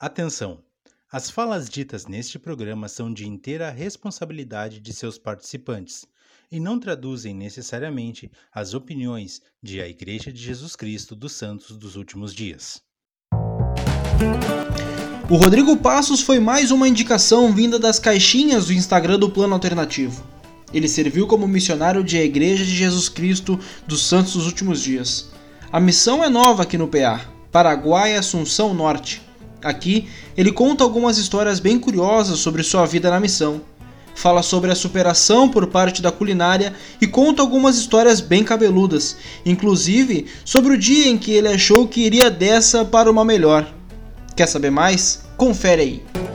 Atenção! As falas ditas neste programa são de inteira responsabilidade de seus participantes e não traduzem necessariamente as opiniões de a Igreja de Jesus Cristo dos Santos dos Últimos Dias. O Rodrigo Passos foi mais uma indicação vinda das caixinhas do Instagram do Plano Alternativo. Ele serviu como missionário de a Igreja de Jesus Cristo dos Santos dos Últimos Dias. A missão é nova aqui no PA, Paraguai Assunção Norte. Aqui, ele conta algumas histórias bem curiosas sobre sua vida na missão. Fala sobre a superação por parte da culinária e conta algumas histórias bem cabeludas, inclusive sobre o dia em que ele achou que iria dessa para uma melhor. Quer saber mais? Confere aí.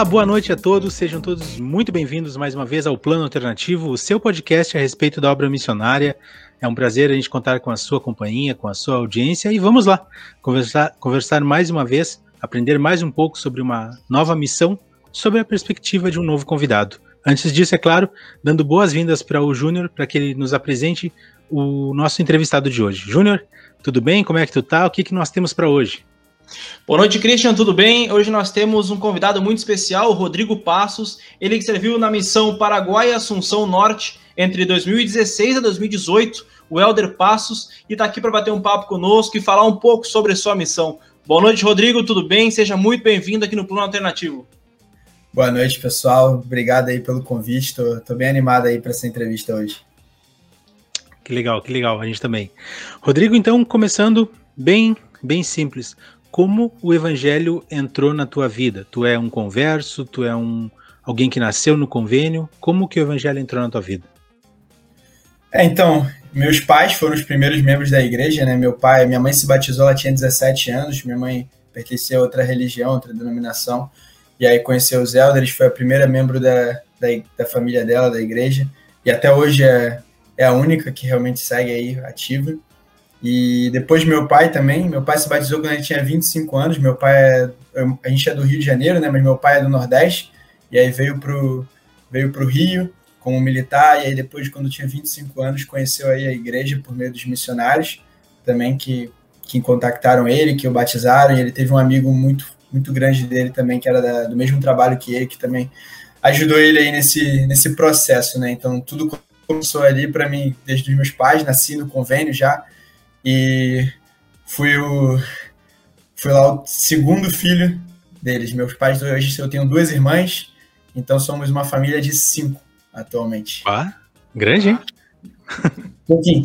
Olá, boa noite a todos, sejam todos muito bem-vindos mais uma vez ao Plano Alternativo, o seu podcast a respeito da obra missionária. É um prazer a gente contar com a sua companhia, com a sua audiência e vamos lá conversar, conversar mais uma vez, aprender mais um pouco sobre uma nova missão, sobre a perspectiva de um novo convidado. Antes disso, é claro, dando boas-vindas para o Júnior para que ele nos apresente o nosso entrevistado de hoje. Júnior, tudo bem? Como é que tu tá? O que, que nós temos para hoje? Boa noite, Christian, tudo bem? Hoje nós temos um convidado muito especial, o Rodrigo Passos, ele que serviu na missão Paraguai Assunção Norte entre 2016 a 2018, o Helder Passos, e está aqui para bater um papo conosco e falar um pouco sobre a sua missão. Boa noite, Rodrigo, tudo bem? Seja muito bem-vindo aqui no Plano Alternativo. Boa noite, pessoal. Obrigado aí pelo convite. Estou bem animado aí para essa entrevista hoje. Que legal, que legal. A gente também. Rodrigo, então, começando bem, bem simples como o evangelho entrou na tua vida? Tu é um converso, tu é um alguém que nasceu no convênio, como que o evangelho entrou na tua vida? É, então, meus pais foram os primeiros membros da igreja, né? Meu pai, minha mãe se batizou, ela tinha 17 anos, minha mãe pertencia a outra religião, outra denominação, e aí conheceu os elders, foi a primeira membro da, da, da família dela, da igreja, e até hoje é, é a única que realmente segue aí ativa. E depois meu pai também, meu pai se batizou quando ele tinha 25 anos, meu pai é, a gente é do Rio de Janeiro, né, mas meu pai é do Nordeste, e aí veio pro, veio pro Rio como militar, e aí depois, quando tinha 25 anos, conheceu aí a igreja por meio dos missionários, também que, que contactaram ele, que o batizaram, e ele teve um amigo muito, muito grande dele também, que era da, do mesmo trabalho que ele, que também ajudou ele aí nesse, nesse processo, né, então tudo começou ali para mim, desde os meus pais, nasci no convênio já, e fui o fui lá o segundo filho deles. Meus pais hoje eu tenho duas irmãs, então somos uma família de cinco atualmente. Ah, grande, hein? Pouquinho.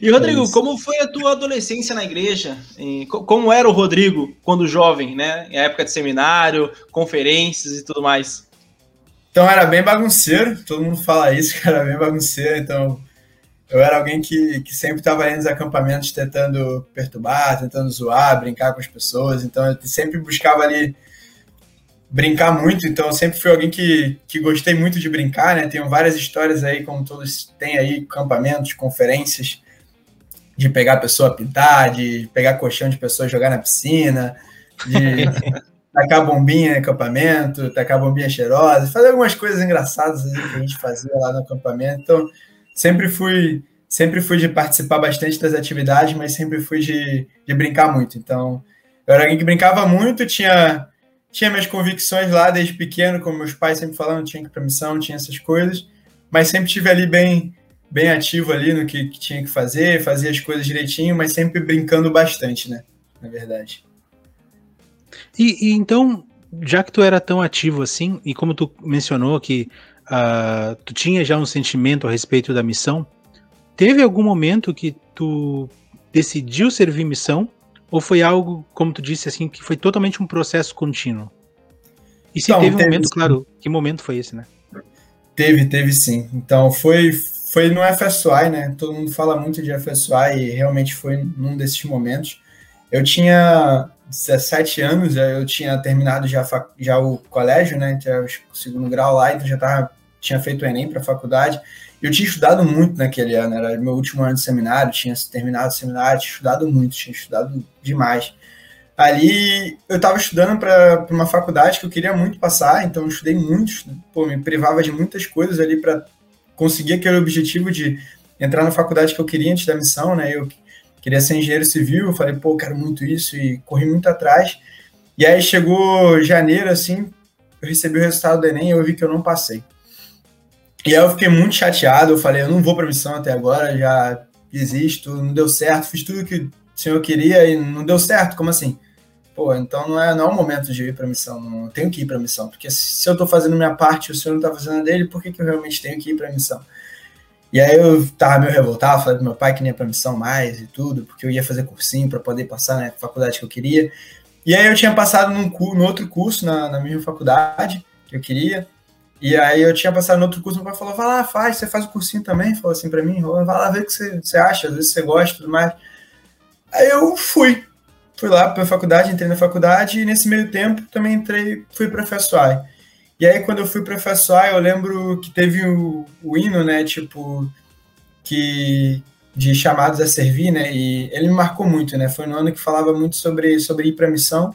e Rodrigo, é como foi a tua adolescência na igreja? E como era o Rodrigo quando jovem, né? Em época de seminário, conferências e tudo mais? Então era bem bagunceiro, todo mundo fala isso, que era bem bagunceiro, então eu era alguém que, que sempre estava ali nos acampamentos tentando perturbar, tentando zoar, brincar com as pessoas. Então eu sempre buscava ali brincar muito. Então eu sempre fui alguém que, que gostei muito de brincar, né? Tenho várias histórias aí, como todos têm aí, acampamentos, conferências, de pegar a pessoa a pintar, de pegar colchão de pessoa jogar na piscina, de tacar bombinha no acampamento, tacar bombinha cheirosa, fazer algumas coisas engraçadas que a gente fazia lá no acampamento. Então sempre fui sempre fui de participar bastante das atividades, mas sempre fui de, de brincar muito. Então, eu era alguém que brincava muito, tinha tinha minhas convicções lá desde pequeno, como meus pais sempre falavam, tinha que ir para missão, tinha essas coisas, mas sempre tive ali bem bem ativo ali no que, que tinha que fazer, fazia as coisas direitinho, mas sempre brincando bastante, né? Na verdade. E, e então, já que tu era tão ativo assim, e como tu mencionou que uh, tu tinha já um sentimento a respeito da missão. Teve algum momento que tu decidiu servir missão? Ou foi algo, como tu disse, assim, que foi totalmente um processo contínuo? E se então, teve um teve momento, sim. claro, que momento foi esse, né? Teve, teve sim. Então foi, foi no FSY, né? Todo mundo fala muito de FSY e realmente foi num desses momentos. Eu tinha 17 anos, eu tinha terminado já, já o colégio, né? Tinha o segundo grau lá, então já estava tinha feito o Enem para a faculdade. Eu tinha estudado muito naquele ano, era meu último ano de seminário, tinha terminado o seminário, tinha estudado muito, tinha estudado demais. Ali eu estava estudando para uma faculdade que eu queria muito passar, então eu estudei muito, pô, me privava de muitas coisas ali para conseguir aquele objetivo de entrar na faculdade que eu queria antes da missão, né? Eu queria ser engenheiro civil, eu falei, pô, quero muito isso e corri muito atrás. E aí chegou janeiro, assim, eu recebi o resultado do Enem e eu vi que eu não passei. E aí eu fiquei muito chateado, eu falei, eu não vou para missão até agora, já desisto, não deu certo, fiz tudo que o senhor queria e não deu certo, como assim? Pô, então não é, não é o momento de ir para missão, não tenho que ir para missão, porque se eu estou fazendo minha parte e o senhor não está fazendo a dele, por que, que eu realmente tenho que ir para missão? E aí eu tava meio revoltado, falei pro meu pai que nem ia pra missão mais e tudo, porque eu ia fazer cursinho para poder passar na faculdade que eu queria. E aí eu tinha passado num, no outro curso na, na mesma faculdade que eu queria. E aí eu tinha passado no outro curso, meu pai falou, vai lá, faz, você faz o cursinho também, falou assim para mim, vai lá ver o que você, você acha, às vezes você gosta e tudo mais. Aí eu fui, fui lá para a faculdade, entrei na faculdade e nesse meio tempo também entrei, fui para a. E aí quando eu fui para a eu lembro que teve o, o hino, né, tipo, que de chamados a servir, né, e ele me marcou muito, né, foi no ano que falava muito sobre, sobre ir para missão,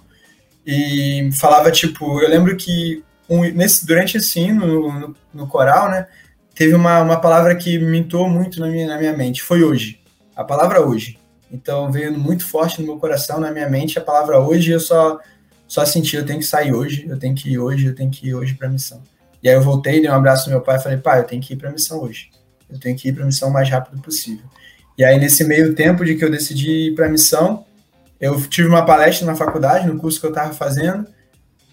e falava, tipo, eu lembro que um, nesse, durante esse hino, no, no, no, coral, né, teve uma, uma palavra que me entrou muito na minha, na minha mente, foi hoje. A palavra hoje. Então veio muito forte no meu coração, na minha mente, a palavra hoje, eu só, só senti, eu tenho que sair hoje, eu tenho que ir hoje, eu tenho que ir hoje para a missão. E aí eu voltei, dei um abraço no meu pai e falei, pai, eu tenho que ir para a missão hoje. Eu tenho que ir para a missão o mais rápido possível. E aí, nesse meio tempo de que eu decidi ir para a missão, eu tive uma palestra na faculdade, no curso que eu estava fazendo,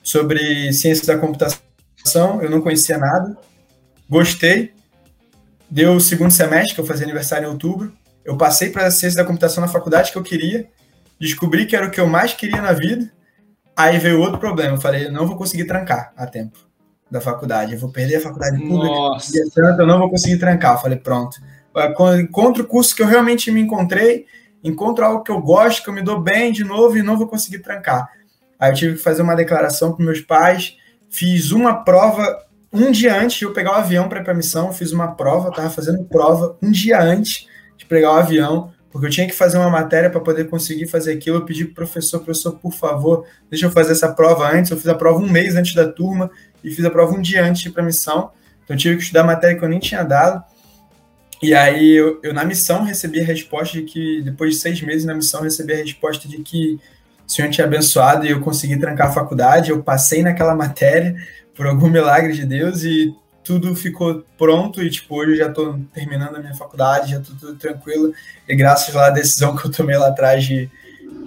sobre ciência da computação, eu não conhecia nada, gostei, deu o segundo semestre, que eu fazia aniversário em outubro, eu passei para a ciência da computação na faculdade que eu queria, descobri que era o que eu mais queria na vida, aí veio outro problema, eu falei, eu não vou conseguir trancar a tempo da faculdade, eu vou perder a faculdade pública, Nossa. eu não vou conseguir trancar, eu falei, pronto, encontro o curso que eu realmente me encontrei, encontro algo que eu gosto, que eu me dou bem de novo e não vou conseguir trancar. Aí eu tive que fazer uma declaração para meus pais, fiz uma prova um dia antes de eu pegar o avião para ir para missão, fiz uma prova, estava fazendo prova um dia antes de pegar o avião, porque eu tinha que fazer uma matéria para poder conseguir fazer aquilo. Eu pedi para o professor, professor, por favor, deixa eu fazer essa prova antes. Eu fiz a prova um mês antes da turma e fiz a prova um dia antes de ir para missão. Então eu tive que estudar matéria que eu nem tinha dado. E aí eu, eu, na missão recebi a resposta de que, depois de seis meses na missão, recebi a resposta de que o Senhor tinha abençoado e eu consegui trancar a faculdade, eu passei naquela matéria por algum milagre de Deus e tudo ficou pronto e tipo hoje eu já estou terminando a minha faculdade, já estou tudo tranquilo e graças à decisão que eu tomei lá atrás de,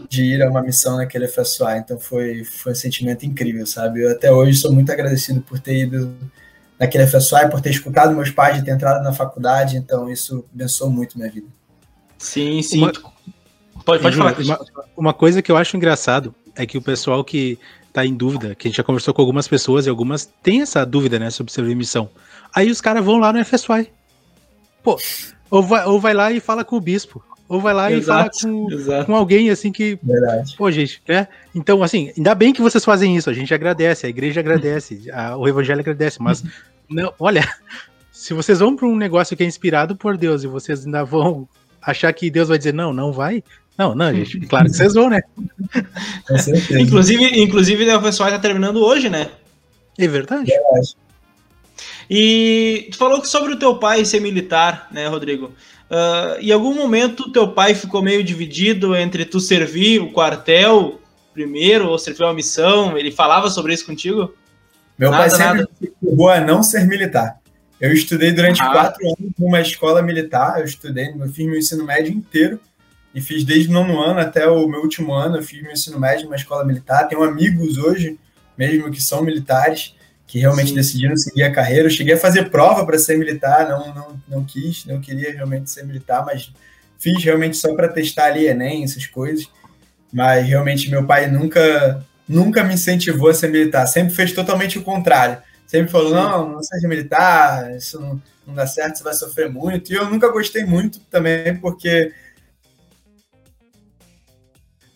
de ir a uma missão naquele FSUA, então foi foi um sentimento incrível, sabe? Eu até hoje sou muito agradecido por ter ido naquele FSUA, por ter escutado meus pais, de ter entrado na faculdade, então isso abençoou muito minha vida. Sim, sim. Uma... Pode, pode falar. Uma, uma coisa que eu acho engraçado é que o pessoal que tá em dúvida, que a gente já conversou com algumas pessoas e algumas têm essa dúvida, né, sobre servir missão. Aí os caras vão lá no FSY. Pô, ou vai, ou vai lá e fala com o bispo. Ou vai lá exato, e fala com, com alguém assim que. Verdade. Pô, gente, né? Então, assim, ainda bem que vocês fazem isso. A gente agradece, a igreja agradece, a, o evangelho agradece, mas não, olha, se vocês vão para um negócio que é inspirado por Deus e vocês ainda vão achar que Deus vai dizer não, não vai, não, não, gente, claro que vocês vão, né? inclusive, inclusive, né, o pessoal está terminando hoje, né? É verdade. É verdade. E tu falou sobre o teu pai ser militar, né, Rodrigo? Uh, em algum momento teu pai ficou meio dividido entre tu servir o quartel primeiro ou servir uma missão? Ele falava sobre isso contigo? Meu nada, pai sempre ficou a não ser militar. Eu estudei durante ah. quatro anos numa escola militar, eu estudei, eu fiz meu ensino médio inteiro e fiz desde o nono ano até o meu último ano, eu fiz meu ensino médio numa escola militar. Tenho amigos hoje, mesmo que são militares, que realmente Sim. decidiram seguir a carreira. Eu cheguei a fazer prova para ser militar, não, não, não quis, não queria realmente ser militar, mas fiz realmente só para testar ali Enem, essas coisas. Mas realmente meu pai nunca, nunca me incentivou a ser militar, sempre fez totalmente o contrário. Sempre falou: não, não seja militar, isso não, não dá certo, você vai sofrer muito. E eu nunca gostei muito também, porque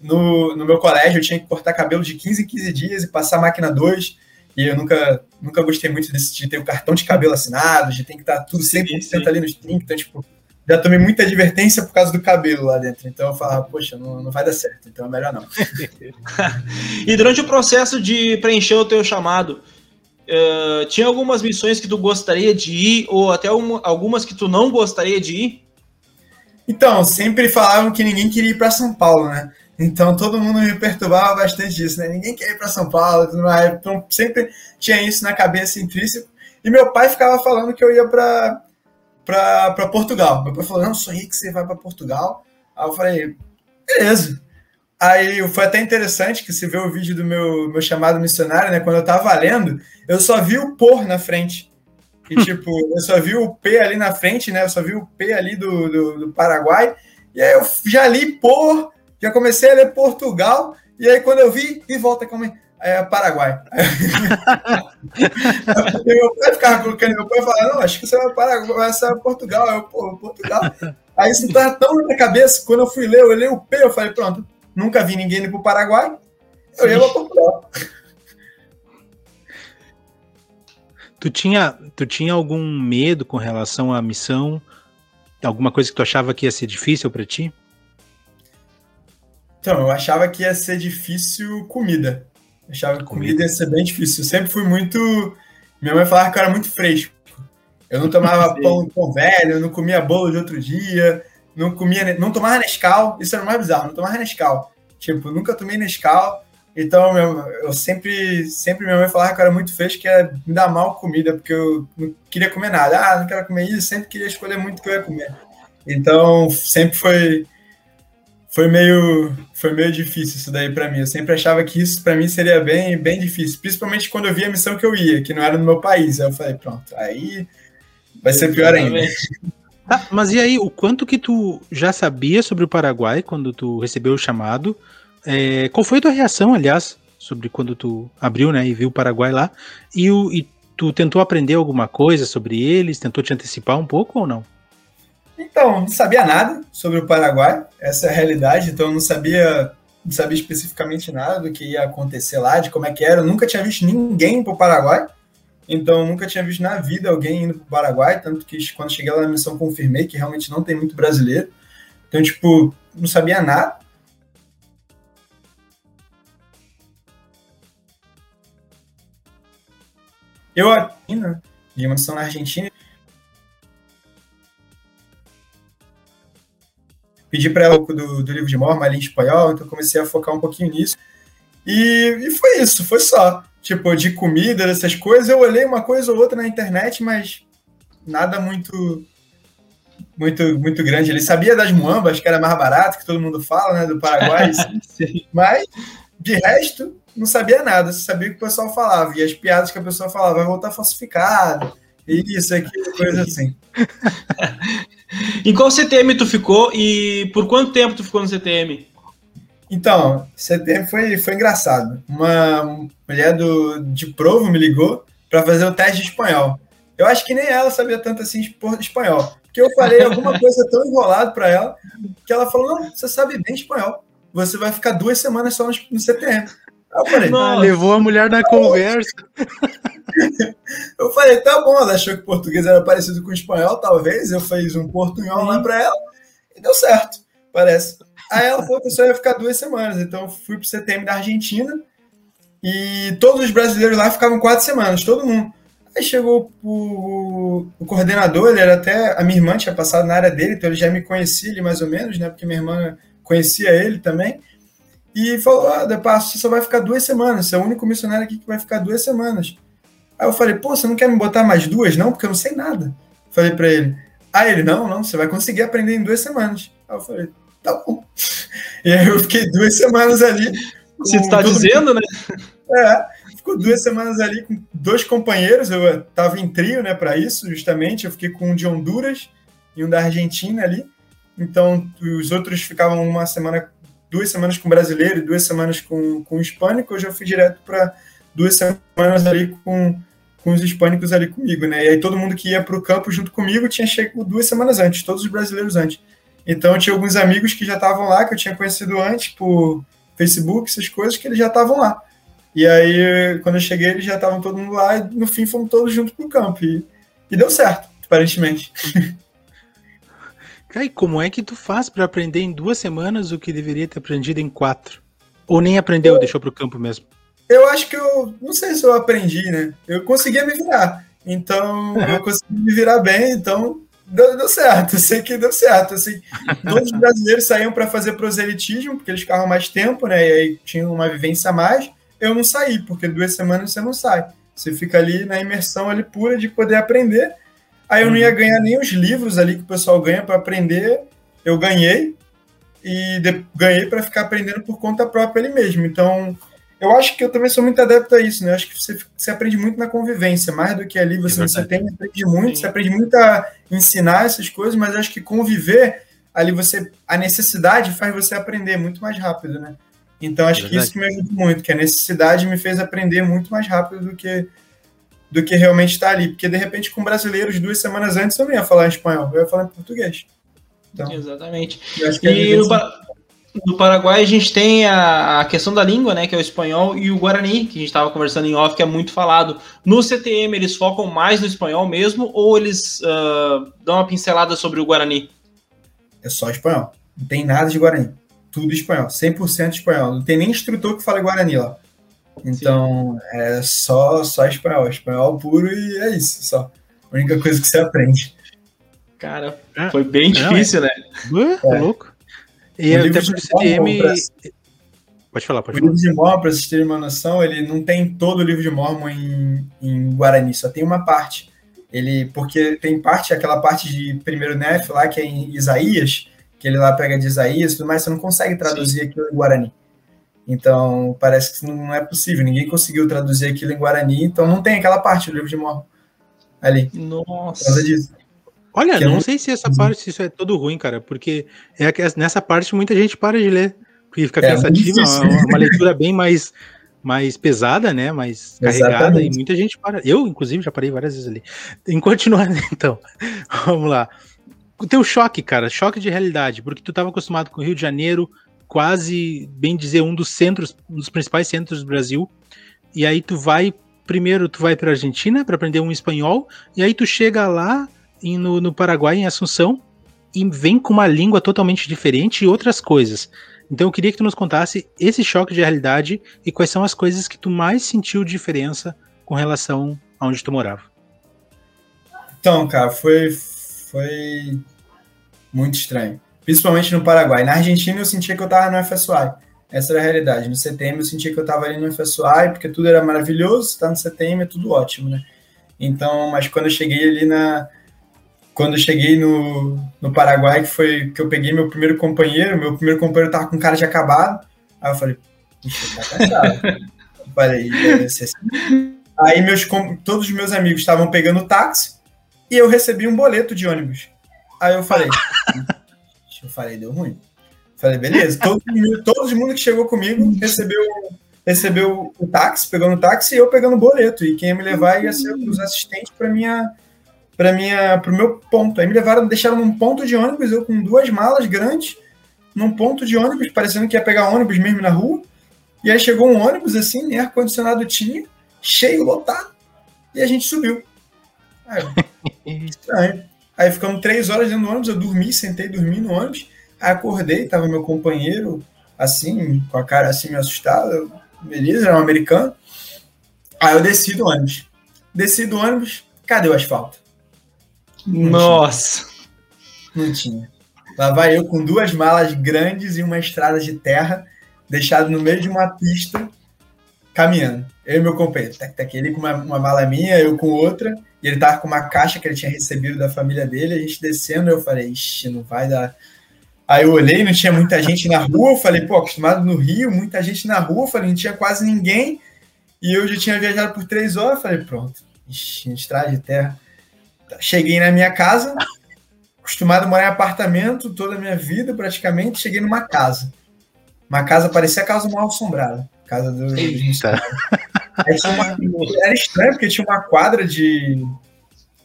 no, no meu colégio eu tinha que cortar cabelo de 15 em 15 dias e passar máquina 2. E eu nunca, nunca gostei muito desse, de ter o cartão de cabelo assinado, de ter que estar tudo 100% sim, sim. ali nos trinques. Então, tipo, já tomei muita advertência por causa do cabelo lá dentro. Então eu falava, poxa, não, não vai dar certo, então é melhor não. e durante o processo de preencher o teu chamado, uh, tinha algumas missões que tu gostaria de ir, ou até uma, algumas que tu não gostaria de ir? Então, sempre falavam que ninguém queria ir para São Paulo, né? Então todo mundo me perturbava bastante disso, né? Ninguém quer ir para São Paulo, tudo mais. Então sempre tinha isso na cabeça intrínseco. E meu pai ficava falando que eu ia para para Portugal. Meu pai falou: Não, sonhei que você vai para Portugal. Aí eu falei: Beleza. Aí foi até interessante que se vê o vídeo do meu, meu chamado missionário, né? Quando eu tava lendo, eu só vi o por na frente. E tipo, eu só vi o P ali na frente, né? Eu só vi o P ali do, do, do Paraguai. E aí eu já li por, já comecei a ler Portugal. E aí quando eu vi, e volta como é, Paraguai. meu pai ficava colocando, meu pai falava, não, acho que você vai para vai para Portugal. Eu, pô, Portugal. Aí isso tá tão na minha cabeça, quando eu fui ler, eu olhei o P, eu falei, pronto, nunca vi ninguém indo pro Paraguai, eu ia para Portugal. Tu tinha, tu tinha algum medo com relação à missão? Alguma coisa que tu achava que ia ser difícil para ti? Então, eu achava que ia ser difícil comida. Achava que comida ia ser bem difícil. Eu sempre fui muito. Minha mãe falava que eu era muito fresco. Eu não tomava pão, pão velho, eu não comia bolo de outro dia, não comia, não tomava Nescau. Isso era o mais bizarro, não tomava Nescau. Tipo, nunca tomei Nescau. Então, eu sempre, sempre minha mãe falava que eu era muito fresco, que ia me dar mal comida, porque eu não queria comer nada. Ah, não quero comer isso, sempre queria escolher muito o que eu ia comer. Então, sempre foi foi meio foi meio difícil isso daí para mim. Eu sempre achava que isso para mim seria bem bem difícil, principalmente quando eu via a missão que eu ia, que não era no meu país. Aí eu falei, pronto, aí vai ser pior ainda. Ah, mas e aí, o quanto que tu já sabia sobre o Paraguai quando tu recebeu o chamado? É, qual foi a tua reação, aliás, sobre quando tu abriu, né, e viu o Paraguai lá? E, o, e tu tentou aprender alguma coisa sobre eles? Tentou te antecipar um pouco ou não? Então, não sabia nada sobre o Paraguai, essa é a realidade, então não sabia, não sabia especificamente nada do que ia acontecer lá, de como é que era. Eu nunca tinha visto ninguém para o Paraguai, então nunca tinha visto na vida alguém indo para o Paraguai, tanto que quando cheguei lá na missão confirmei que realmente não tem muito brasileiro. Então, tipo, não sabia nada. Eu, né, de uma missão na Argentina, pedi para ela do, do livro de Mormon ali em espanhol, então comecei a focar um pouquinho nisso. E, e foi isso, foi só. Tipo, de comida, dessas coisas, eu olhei uma coisa ou outra na internet, mas nada muito muito muito grande. Ele sabia das muambas, que era mais barato, que todo mundo fala, né, do Paraguai, mas de resto não sabia nada, só sabia o que o pessoal falava e as piadas que a pessoa falava, vai voltar falsificado, isso, aquilo, coisa assim. em qual CTM tu ficou e por quanto tempo tu ficou no CTM? Então, CTM foi, foi engraçado. Uma mulher do, de Provo me ligou para fazer o teste de espanhol. Eu acho que nem ela sabia tanto assim espanhol. Porque eu falei alguma coisa tão enrolado para ela que ela falou: Não, você sabe bem espanhol. Você vai ficar duas semanas só no CTM. Eu falei, ah, levou a mulher na conversa. eu falei, tá bom, ela achou que português era parecido com espanhol, talvez. Eu fiz um portunhol lá para ela e deu certo, parece. Aí ela falou que só ia ficar duas semanas. Então eu fui pro CTM da Argentina e todos os brasileiros lá ficavam quatro semanas, todo mundo. Aí chegou o, o coordenador, ele era até. A minha irmã tinha passado na área dele, então ele já me conhecia ali mais ou menos, né? Porque minha irmã conhecia ele também e falou: ah, De Passo, você só vai ficar duas semanas, você é o único missionário aqui que vai ficar duas semanas. Aí eu falei: Pô, você não quer me botar mais duas, não? Porque eu não sei nada. Falei para ele. Aí ele: Não, não, você vai conseguir aprender em duas semanas. Aí eu falei: Tá bom. E aí eu fiquei duas semanas ali. Você está dizendo, né? É, ficou duas semanas ali com dois companheiros. Eu estava em trio, né, para isso, justamente. Eu fiquei com um de Honduras e um da Argentina ali. Então, os outros ficavam uma semana duas semanas com brasileiro e duas semanas com, com hispânico, eu já fui direto para duas semanas ali com, com os hispânicos ali comigo, né? E aí todo mundo que ia para o campo junto comigo tinha chegado duas semanas antes, todos os brasileiros antes. Então tinha alguns amigos que já estavam lá, que eu tinha conhecido antes por Facebook, essas coisas, que eles já estavam lá. E aí, quando eu cheguei, eles já estavam todo mundo lá, e no fim fomos todos juntos pro campo. E, e deu certo, aparentemente. Cara, e como é que tu faz para aprender em duas semanas o que deveria ter aprendido em quatro? Ou nem aprendeu, eu, deixou pro campo mesmo? Eu acho que eu. Não sei se eu aprendi, né? Eu conseguia me virar. Então, eu consegui me virar bem, então deu, deu certo. Eu sei que deu certo. Assim, todos os brasileiros saíam para fazer proselitismo, porque eles ficavam mais tempo, né? E aí tinham uma vivência a mais. Eu não saí, porque duas semanas você não sai. Você fica ali na imersão ali pura de poder aprender. Aí eu não ia uhum. ganhar nem os livros ali que o pessoal ganha para aprender. Eu ganhei e de, ganhei para ficar aprendendo por conta própria ali mesmo. Então, eu acho que eu também sou muito adepto a isso, né? Eu acho que você, você aprende muito na convivência, mais do que ali você, é você tem, aprende muito, Sim. você aprende muito a ensinar essas coisas, mas acho que conviver ali você a necessidade faz você aprender muito mais rápido, né? Então acho é que isso que me ajuda muito, que a necessidade me fez aprender muito mais rápido do que do que realmente estar ali, porque de repente com brasileiros duas semanas antes eu não ia falar em espanhol, eu ia falar em português. Então, Exatamente. E no, no, Paraguai a gente tem a, a, questão da língua, né, que é o espanhol e o guarani, que a gente estava conversando em off, que é muito falado. No CTM eles focam mais no espanhol mesmo ou eles uh, dão uma pincelada sobre o guarani? É só espanhol. Não tem nada de guarani tudo espanhol, 100% espanhol. Não tem nem instrutor que fale Guarani lá. Então, Sim. é só, só espanhol, espanhol puro e é isso, só. A única coisa que você aprende. Cara, é, foi bem difícil, é. né? Uh, é. louco. E o até porque o CTM... Pra... Pode falar, pode o falar. livro de Mormon, para vocês terem uma noção, ele não tem todo o livro de Mormon em, em Guarani, só tem uma parte. Ele, porque tem parte, aquela parte de primeiro Nef lá, que é em Isaías, que ele lá pega de Isaías, mas você não consegue traduzir Sim. aquilo em Guarani. Então, parece que não é possível. Ninguém conseguiu traduzir aquilo em Guarani, então não tem aquela parte do livro de Mormon ali. Nossa. Olha, que não é sei se essa parte, se isso é todo ruim, cara, porque é que nessa parte muita gente para de ler, porque fica é, cansativa, é uma, uma leitura bem mais mais pesada, né? Mais Exatamente. carregada, e muita gente para. Eu, inclusive, já parei várias vezes ali. Em continuar, então, vamos lá o teu choque, cara, choque de realidade, porque tu estava acostumado com o Rio de Janeiro, quase, bem dizer, um dos centros, um dos principais centros do Brasil, e aí tu vai, primeiro tu vai para Argentina para aprender um espanhol, e aí tu chega lá em, no, no Paraguai, em Assunção, e vem com uma língua totalmente diferente e outras coisas. Então eu queria que tu nos contasse esse choque de realidade e quais são as coisas que tu mais sentiu diferença com relação a onde tu morava. Então, cara, foi foi muito estranho. Principalmente no Paraguai. Na Argentina eu sentia que eu estava no FSUI. Essa era a realidade. No CTM eu sentia que eu estava ali no FSUI, porque tudo era maravilhoso, está no CTM é tudo ótimo, né? Então, mas quando eu cheguei ali na. Quando eu cheguei no, no Paraguai, que foi que eu peguei meu primeiro companheiro, meu primeiro companheiro tava com cara de acabado. Aí eu falei, puxa, tá cansado. falei, assim. Aí meus, todos os meus amigos estavam pegando táxi e eu recebi um boleto de ônibus. Aí eu falei, eu falei, deu ruim. Falei, beleza. Todo, todo mundo que chegou comigo recebeu, recebeu o táxi, pegando o táxi e eu pegando o boleto. E quem ia me levar ia ser os assistentes para minha para minha para o meu ponto. Aí me levaram, deixaram num ponto de ônibus, eu com duas malas grandes, num ponto de ônibus, parecendo que ia pegar ônibus mesmo na rua. E aí chegou um ônibus assim, nem ar condicionado tinha, cheio, lotado, e a gente subiu. Aí, estranho. Aí ficamos três horas dentro do ônibus, eu dormi, sentei, dormi no ônibus. Aí acordei, tava meu companheiro, assim, com a cara assim, meio assustado. Beleza, era um americano. Aí eu desci do ônibus. Desci do ônibus, cadê o asfalto? Não Nossa! Tinha. Não tinha. Lá vai eu com duas malas grandes e uma estrada de terra, deixado no meio de uma pista, caminhando. Eu e meu companheiro. Tá, tá, ele com uma, uma mala minha, eu com outra. E ele tava com uma caixa que ele tinha recebido da família dele, a gente descendo, eu falei, ixi, não vai dar. Aí eu olhei, não tinha muita gente na rua, eu falei, pô, acostumado no Rio, muita gente na rua, eu falei, não tinha quase ninguém. E eu já tinha viajado por três horas, eu falei, pronto, ixi, estrada de terra. Cheguei na minha casa, acostumado a morar em apartamento toda a minha vida, praticamente, cheguei numa casa. Uma casa parecia a casa mal assombrada. Casa do. Eita. Uma, era estranho, porque tinha uma quadra de,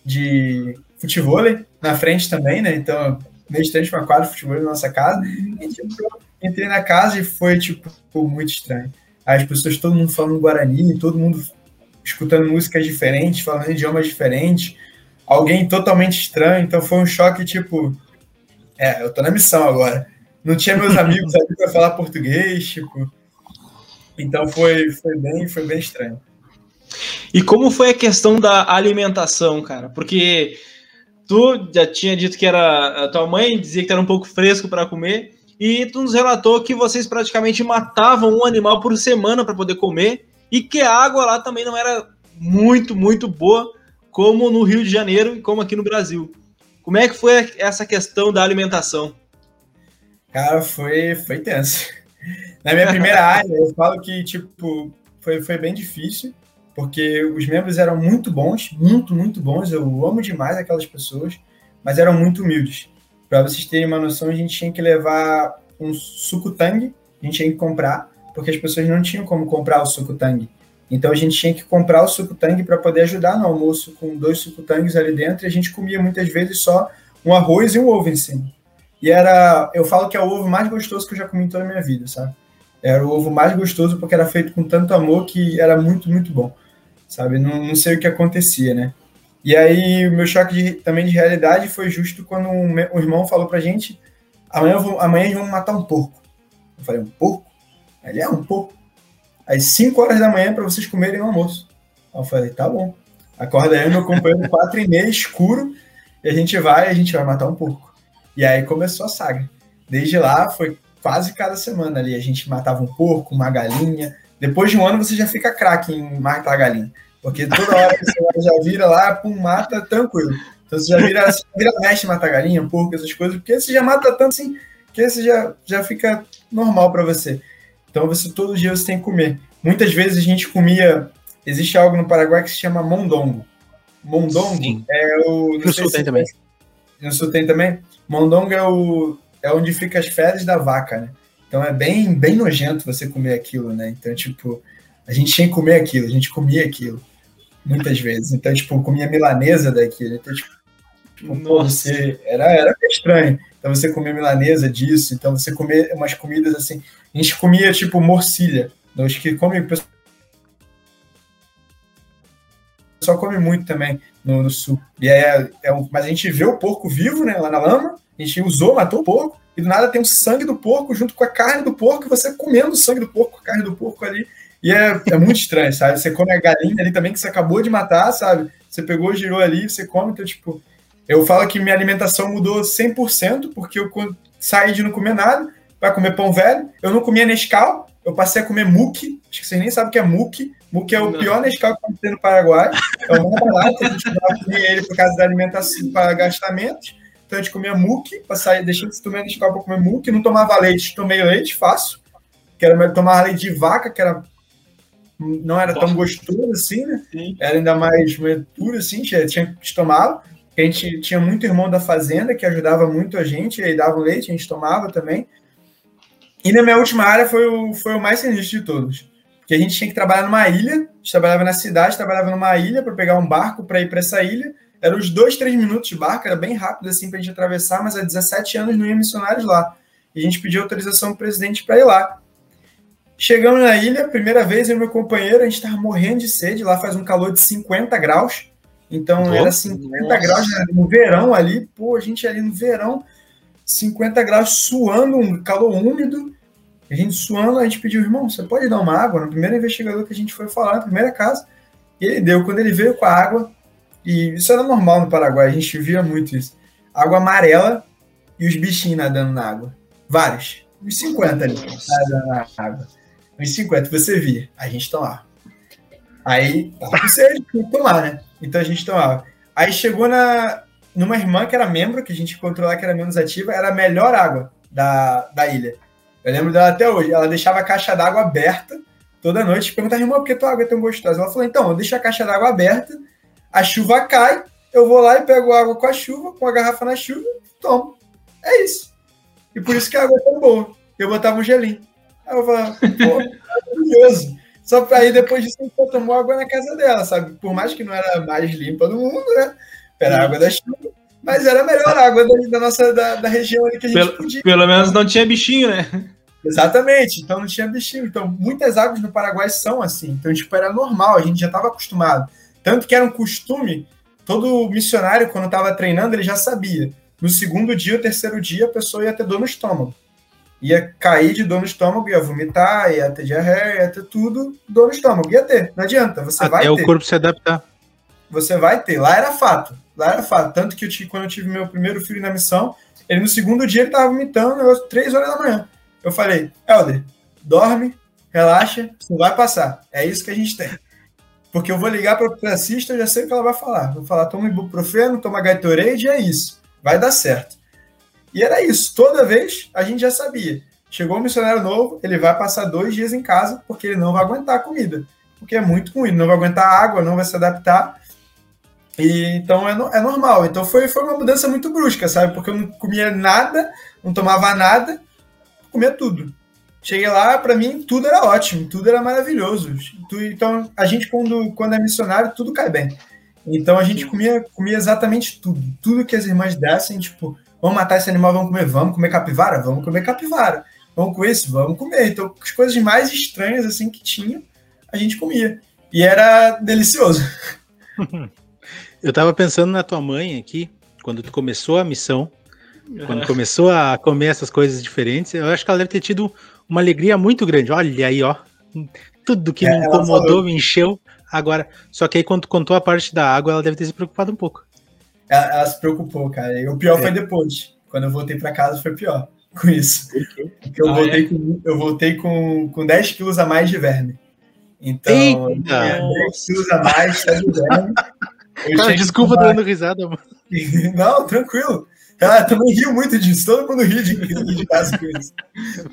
de futebol na frente também, né? Então, meio estranho, tinha uma quadra de futebol na nossa casa. E, tipo, entrei na casa e foi, tipo, muito estranho. as pessoas, todo mundo falando Guarani, todo mundo escutando músicas diferentes, falando idiomas diferentes, alguém totalmente estranho, então foi um choque tipo, é, eu tô na missão agora. Não tinha meus amigos ali para falar português, tipo. Então foi, foi bem, foi bem estranho. E como foi a questão da alimentação, cara? Porque tu já tinha dito que era a tua mãe dizia que era um pouco fresco para comer e tu nos relatou que vocês praticamente matavam um animal por semana para poder comer e que a água lá também não era muito, muito boa como no Rio de Janeiro e como aqui no Brasil. Como é que foi essa questão da alimentação? Cara, foi, foi tenso. Na minha primeira área, eu falo que, tipo, foi, foi bem difícil, porque os membros eram muito bons, muito, muito bons. Eu amo demais aquelas pessoas, mas eram muito humildes. Para vocês terem uma noção, a gente tinha que levar um suco tangue, a gente tinha que comprar, porque as pessoas não tinham como comprar o suco tangue. Então a gente tinha que comprar o suco tangue para poder ajudar no almoço com dois suco tangues ali dentro, e a gente comia muitas vezes só um arroz e um ovo em cima. E era, eu falo que é o ovo mais gostoso que eu já comi em toda a minha vida, sabe? Era o ovo mais gostoso porque era feito com tanto amor que era muito, muito bom, sabe? Não, não sei o que acontecia, né? E aí, o meu choque de, também de realidade foi justo quando um, irmão falou pra gente: amanhã, vou, amanhã vamos matar um porco. Eu falei: um porco? Ele é um porco. Às 5 horas da manhã para vocês comerem no almoço. Eu falei: tá bom. Acorda aí, meu companheiro, 4 e meia, escuro, e a gente vai, a gente vai matar um porco. E aí começou a saga. Desde lá, foi quase cada semana ali. A gente matava um porco, uma galinha. Depois de um ano, você já fica craque em matar galinha. Porque toda hora que você já vira lá, pum, mata, tranquilo. Então você já vira, você vira mestre mata galinha, porco, essas coisas, porque você já mata tanto assim, que você já, já fica normal para você. Então você todo dia você tem que comer. Muitas vezes a gente comia. Existe algo no Paraguai que se chama mondongo. Mondongo Sim. é o. No sul tem também. No sul tem também? Mondongo é, o, é onde fica as fezes da vaca, né? Então é bem, bem nojento você comer aquilo, né? Então, tipo, a gente tinha que comer aquilo, a gente comia aquilo muitas vezes. Então, tipo, comia milanesa daquilo. Então, tipo, tipo você era, era estranho. Então, você comia milanesa disso. Então, você comia umas comidas assim. A gente comia, tipo, morcilha. Os que come. Só come muito também no, no sul. E é, é um, mas a gente vê o porco vivo, né, lá na lama. A gente usou, matou o porco. E do nada tem o sangue do porco junto com a carne do porco. E você comendo o sangue do porco, a carne do porco ali. E é, é muito estranho, sabe? Você come a galinha ali também que você acabou de matar, sabe? Você pegou, girou ali, você come, então, tipo. Eu falo que minha alimentação mudou 100%, porque eu saí de não comer nada para comer pão velho. Eu não comia Nescau, eu passei a comer muque. Acho que vocês nem sabem o que é muque. Muque é o não. pior Nescau que tem no Paraguai. É o mais barato, a gente comia ele por causa da alimentação, para gastamentos. Então a gente comia muque, sair, deixei de tomar Nescau para comer muque. Não tomava leite, tomei leite, fácil. Que era tomar leite de vaca, que era não era tão gostoso assim, né? Sim. Era ainda mais puro assim, tinha, tinha que tomar. A gente tinha muito irmão da fazenda que ajudava muito a gente, aí dava leite, a gente tomava também. E na minha última área foi o, foi o mais sinistro de todos. Porque a gente tinha que trabalhar numa ilha, a gente trabalhava na cidade, trabalhava numa ilha para pegar um barco para ir para essa ilha. Eram uns dois, três minutos de barco, era bem rápido assim para a gente atravessar, mas há 17 anos não ia missionários lá. E a gente pediu autorização do presidente para ir lá. Chegamos na ilha, primeira vez, eu e meu companheiro, a gente estava morrendo de sede, lá faz um calor de 50 graus, então nossa, era 50 nossa. graus né, no verão ali, pô, a gente ali no verão, 50 graus suando, um calor úmido, a gente suando, a gente pediu, irmão, você pode dar uma água? No primeiro investigador que a gente foi falar, na primeira casa, ele deu, quando ele veio com a água, e isso era normal no Paraguai, a gente via muito isso, água amarela e os bichinhos nadando na água, vários, uns 50 ali, nadando na água uns 50, você via. A gente tomava. Aí, tava com sede, tomar, né? Então a gente tomava. Aí chegou na, numa irmã que era membro, que a gente encontrou lá que era menos ativa, era a melhor água da, da ilha. Eu lembro dela até hoje. Ela deixava a caixa d'água aberta toda noite. Perguntava, irmã, por que tua água é tão gostosa? Ela falou, então, eu deixo a caixa d'água aberta, a chuva cai, eu vou lá e pego água com a chuva, com a garrafa na chuva, tomo. É isso. E por isso que a água é tão boa. Eu botava um gelinho. Aí eu falei, pô, maravilhoso. Só para aí depois disso a gente tomou água na casa dela, sabe? Por mais que não era mais limpa do mundo, né? Era água da chuva, mas era a melhor água da, da nossa da, da, região ali que a gente pelo, podia. Pelo menos não tinha bichinho, né? Exatamente, então não tinha bichinho. Então, muitas águas no Paraguai são assim. Então, tipo, era normal, a gente já estava acostumado. Tanto que era um costume, todo missionário, quando estava treinando, ele já sabia. No segundo dia, o terceiro dia, a pessoa ia ter dor no estômago. Ia cair de dor no estômago, ia vomitar, ia ter diarreia, ia ter tudo, dor no estômago. Ia ter, não adianta, você Até vai ter. o corpo se adaptar. Você vai ter. Lá era fato. Lá era fato. Tanto que eu tive, quando eu tive meu primeiro filho na missão, ele no segundo dia ele tava vomitando, negócio, três horas da manhã. Eu falei, Helder, dorme, relaxa, não vai passar. É isso que a gente tem. Porque eu vou ligar para a assista, eu já sei o que ela vai falar. Vou falar, toma ibuprofeno, toma Gatorade, é isso. Vai dar certo. E era isso. Toda vez a gente já sabia. Chegou um missionário novo, ele vai passar dois dias em casa, porque ele não vai aguentar a comida. Porque é muito ruim, não vai aguentar água, não vai se adaptar. E, então é, é normal. Então foi, foi uma mudança muito brusca, sabe? Porque eu não comia nada, não tomava nada, comia tudo. Cheguei lá, para mim, tudo era ótimo, tudo era maravilhoso. Então, a gente, quando, quando é missionário, tudo cai bem. Então, a gente comia, comia exatamente tudo. Tudo que as irmãs dessem, tipo, vamos matar esse animal, vamos comer, vamos comer capivara? Vamos comer capivara. Vamos com esse? Vamos comer. Então, as coisas mais estranhas, assim, que tinha, a gente comia. E era delicioso. Eu tava pensando na tua mãe aqui, quando tu começou a missão, quando começou a comer essas coisas diferentes, eu acho que ela deve ter tido uma alegria muito grande. Olha aí, ó. Tudo que é, me incomodou, me encheu. Agora, só que aí quando contou a parte da água, ela deve ter se preocupado um pouco. Ela, ela se preocupou, cara. E o pior é. foi depois. Quando eu voltei para casa foi pior com isso. Porque eu, ah, voltei, é? com, eu voltei com, com 10 quilos a mais de verme. Então, Eita. 10 quilos a mais de verme. Cara, desculpa dando risada, mano. Não, tranquilo. Ah, também rio muito disso, todo mundo ri de, de casa com isso.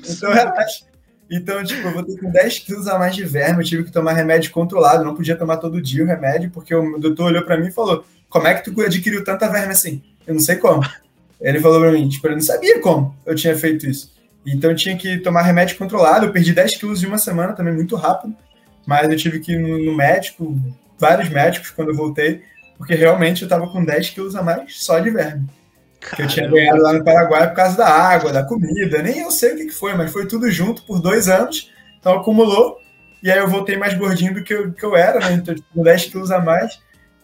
Então, relaxa. Então, tipo, eu voltei com 10 quilos a mais de verme, eu tive que tomar remédio controlado, não podia tomar todo dia o remédio, porque o doutor olhou para mim e falou: Como é que tu adquiriu tanta verme assim? Eu não sei como. Ele falou pra mim, tipo, eu não sabia como eu tinha feito isso. Então eu tinha que tomar remédio controlado, eu perdi 10 quilos em uma semana também, muito rápido, mas eu tive que ir no, médico, vários médicos quando eu voltei, porque realmente eu tava com 10 quilos a mais só de verme. Caramba. Que eu tinha ganhado lá no Paraguai por causa da água, da comida, nem eu sei o que, que foi, mas foi tudo junto por dois anos, então acumulou, e aí eu voltei mais gordinho do que eu, que eu era, né? Então, com 10 quilos a mais,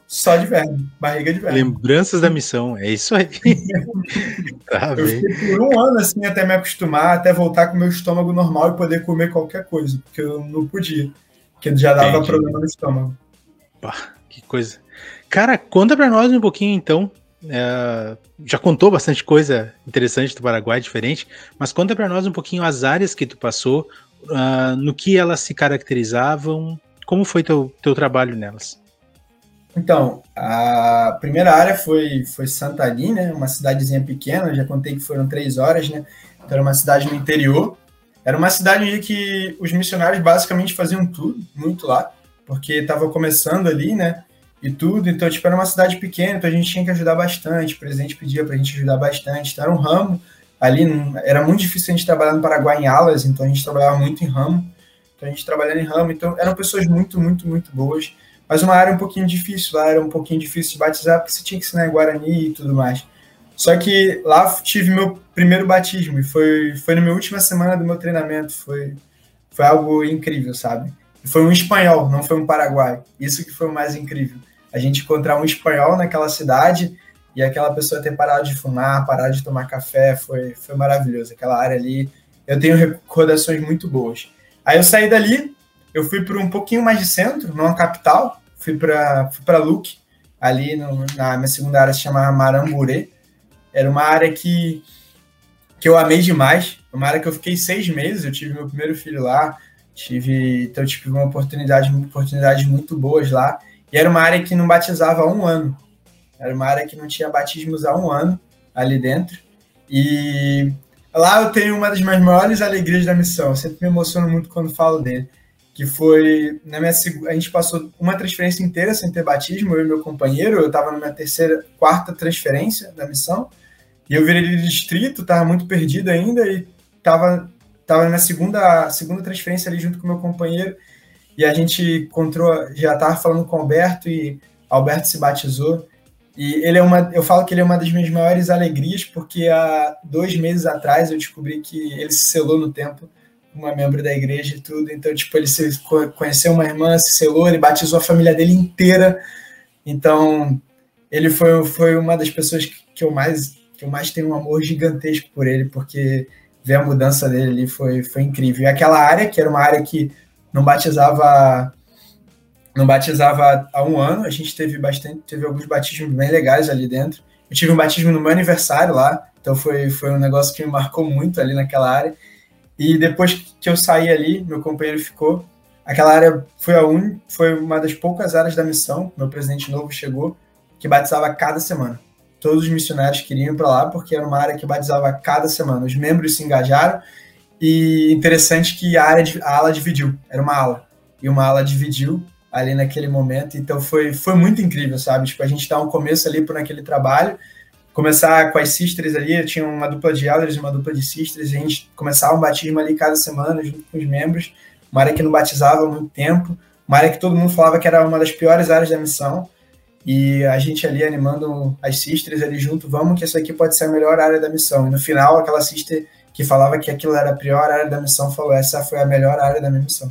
só de verme, barriga de verme. Lembranças da missão, é isso aí. tá eu bem. fiquei por um ano assim até me acostumar, até voltar com o meu estômago normal e poder comer qualquer coisa, porque eu não podia, porque já dava Entendi. problema no estômago. Pá, que coisa. Cara, conta pra nós um pouquinho então. É, já contou bastante coisa interessante do Paraguai, diferente, mas conta para nós um pouquinho as áreas que tu passou, uh, no que elas se caracterizavam, como foi teu, teu trabalho nelas? Então, a primeira área foi, foi Santali, né? Uma cidadezinha pequena, já contei que foram três horas, né? Então, era uma cidade no interior. Era uma cidade em que os missionários basicamente faziam tudo, muito lá, porque estava começando ali, né? E tudo. Então, tipo, era uma cidade pequena, então a gente tinha que ajudar bastante. O presidente pedia para a gente ajudar bastante. Então, era um ramo ali. Era muito difícil a gente trabalhar no Paraguai em alas, então a gente trabalhava muito em ramo. Então, a gente trabalhando em ramo. Então, eram pessoas muito, muito, muito boas. Mas uma área um pouquinho difícil. Lá era um pouquinho difícil de batizar, porque você tinha que ensinar Guarani e tudo mais. Só que lá tive meu primeiro batismo e foi, foi na minha última semana do meu treinamento. Foi, foi algo incrível, sabe? Foi um espanhol, não foi um paraguai. Isso que foi o mais incrível a gente encontrar um espanhol naquela cidade e aquela pessoa ter parado de fumar, parado de tomar café, foi, foi maravilhoso. Aquela área ali, eu tenho recordações muito boas. Aí eu saí dali, eu fui para um pouquinho mais de centro, numa capital, fui para fui Luque, ali no, na minha segunda área se chamava Maramburê. Era uma área que, que eu amei demais, uma área que eu fiquei seis meses, eu tive meu primeiro filho lá, tive, então tive uma oportunidade, oportunidades muito boas lá. E era uma área que não batizava há um ano. Era uma área que não tinha batismos há um ano ali dentro. E lá eu tenho uma das minhas maiores alegrias da missão. Eu sempre me emociono muito quando falo dele. Que foi, na minha a gente passou uma transferência inteira sem ter batismo, eu e meu companheiro. Eu estava na minha terceira, quarta transferência da missão. E eu virei de distrito, estava muito perdido ainda e estava tava na minha segunda, segunda transferência ali junto com meu companheiro e a gente encontrou, já estava falando com o Alberto e Alberto se batizou. E ele é uma, eu falo que ele é uma das minhas maiores alegrias, porque há dois meses atrás eu descobri que ele se selou no tempo uma membro da igreja e tudo. Então, tipo, ele se, conheceu uma irmã, se selou, ele batizou a família dele inteira. Então, ele foi, foi uma das pessoas que eu mais que eu mais tenho um amor gigantesco por ele, porque ver a mudança dele ali foi, foi incrível. E aquela área, que era uma área que não batizava não batizava há um ano, a gente teve bastante, teve alguns batismos bem legais ali dentro. Eu tive um batismo no meu aniversário lá, então foi, foi um negócio que me marcou muito ali naquela área. E depois que eu saí ali, meu companheiro ficou. Aquela área foi a un... foi uma das poucas áreas da missão, meu presidente novo chegou, que batizava cada semana. Todos os missionários queriam ir para lá porque era uma área que batizava cada semana. Os membros se engajaram e interessante que a área a ala dividiu, era uma ala. E uma ala dividiu ali naquele momento, então foi, foi muito incrível, sabe? Tipo, a gente dá um começo ali por aquele trabalho. Começar com as sisters ali, tinha uma dupla de elders e uma dupla de sisters, a gente começava um batismo ali cada semana junto com os membros, uma área que não batizava há muito tempo, uma área que todo mundo falava que era uma das piores áreas da missão, e a gente ali animando as sisters ali junto, vamos que essa aqui pode ser a melhor área da missão. E no final, aquela sister que falava que aquilo era a pior área da missão falou: essa foi a melhor área da minha missão.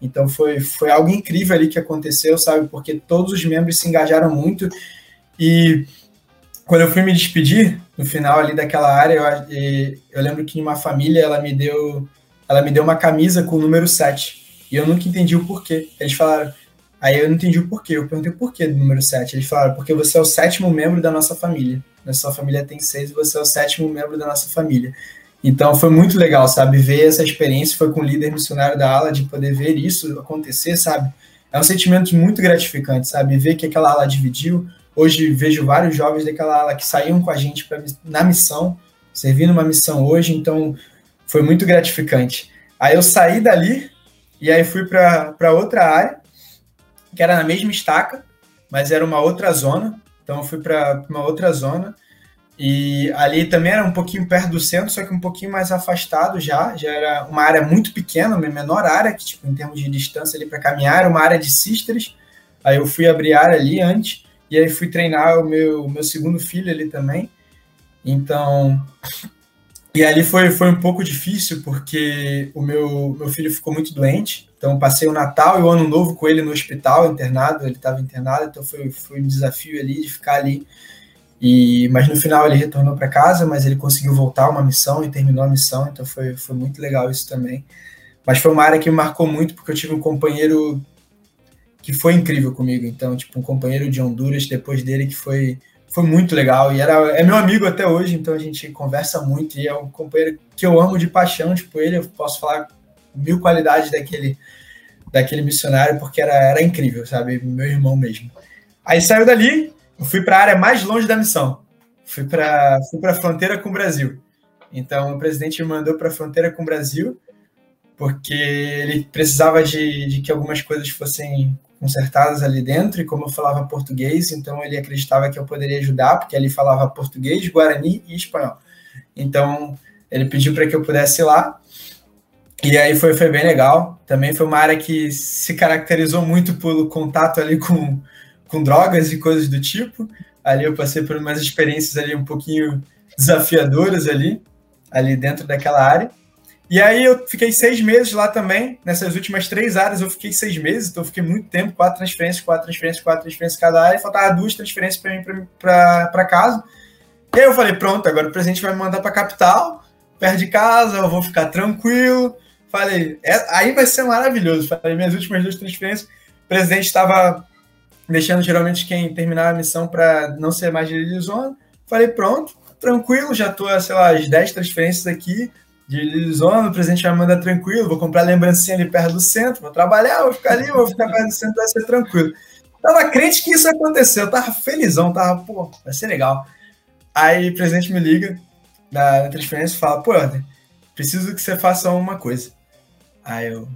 Então foi, foi algo incrível ali que aconteceu, sabe? Porque todos os membros se engajaram muito e quando eu fui me despedir, no final ali daquela área, eu, eu lembro que uma família ela me deu ela me deu uma camisa com o número 7. E eu nunca entendi o porquê. Eles falaram, aí eu não entendi o porquê. Eu perguntei o porquê do número 7. Eles falaram, porque você é o sétimo membro da nossa família. Nossa família tem seis e você é o sétimo membro da nossa família. Então foi muito legal, sabe? Ver essa experiência. Foi com o líder missionário da ala, de poder ver isso acontecer, sabe? É um sentimento muito gratificante, sabe? Ver que aquela ala dividiu, Hoje vejo vários jovens daquela ala que saíam com a gente pra, na missão, servindo uma missão hoje, então foi muito gratificante. Aí eu saí dali e aí fui para outra área, que era na mesma estaca, mas era uma outra zona. Então eu fui para uma outra zona e ali também era um pouquinho perto do centro, só que um pouquinho mais afastado já. Já era uma área muito pequena, uma menor área, que tipo, em termos de distância ali para caminhar, era uma área de sisters. Aí eu fui abrir área ali antes. E aí fui treinar o meu, meu segundo filho ali também. Então, e ali foi, foi um pouco difícil, porque o meu, meu filho ficou muito doente. Então, passei o Natal e o Ano Novo com ele no hospital, internado. Ele estava internado, então foi, foi um desafio ali de ficar ali. E, mas no final ele retornou para casa, mas ele conseguiu voltar uma missão e terminou a missão, então foi, foi muito legal isso também. Mas foi uma área que me marcou muito, porque eu tive um companheiro que foi incrível comigo. Então, tipo, um companheiro de Honduras depois dele que foi foi muito legal e era é meu amigo até hoje, então a gente conversa muito e é um companheiro que eu amo de paixão, tipo, ele eu posso falar mil qualidades daquele daquele missionário porque era, era incrível, sabe? Meu irmão mesmo. Aí saiu dali, eu fui para a área mais longe da missão. Fui para fui a fronteira com o Brasil. Então o presidente me mandou para a fronteira com o Brasil porque ele precisava de, de que algumas coisas fossem consertadas ali dentro, e como eu falava português, então ele acreditava que eu poderia ajudar, porque ali falava português, guarani e espanhol. Então ele pediu para que eu pudesse ir lá, e aí foi, foi bem legal. Também foi uma área que se caracterizou muito pelo contato ali com, com drogas e coisas do tipo. Ali eu passei por umas experiências ali um pouquinho desafiadoras ali, ali dentro daquela área. E aí eu fiquei seis meses lá também, nessas últimas três áreas eu fiquei seis meses, então eu fiquei muito tempo, quatro transferências, quatro transferências, quatro transferências cada área, faltava duas transferências para mim para casa. E aí eu falei, pronto, agora o presidente vai me mandar para capital, perto de casa, eu vou ficar tranquilo. Falei, é, aí vai ser maravilhoso. Falei, minhas últimas duas transferências, o presidente estava deixando geralmente quem terminar a missão para não ser mais de zona. Falei, pronto, tranquilo, já estou, sei lá, as 10 transferências aqui, de zona, o presente vai mandar tranquilo, vou comprar lembrancinha ali perto do centro, vou trabalhar, vou ficar ali, vou ficar perto do centro, vai ser tranquilo. Tava crente que isso aconteceu, tava felizão, tava, pô, vai ser legal. Aí o presidente me liga na, transferência e fala, pô, preciso que você faça uma coisa. Aí eu,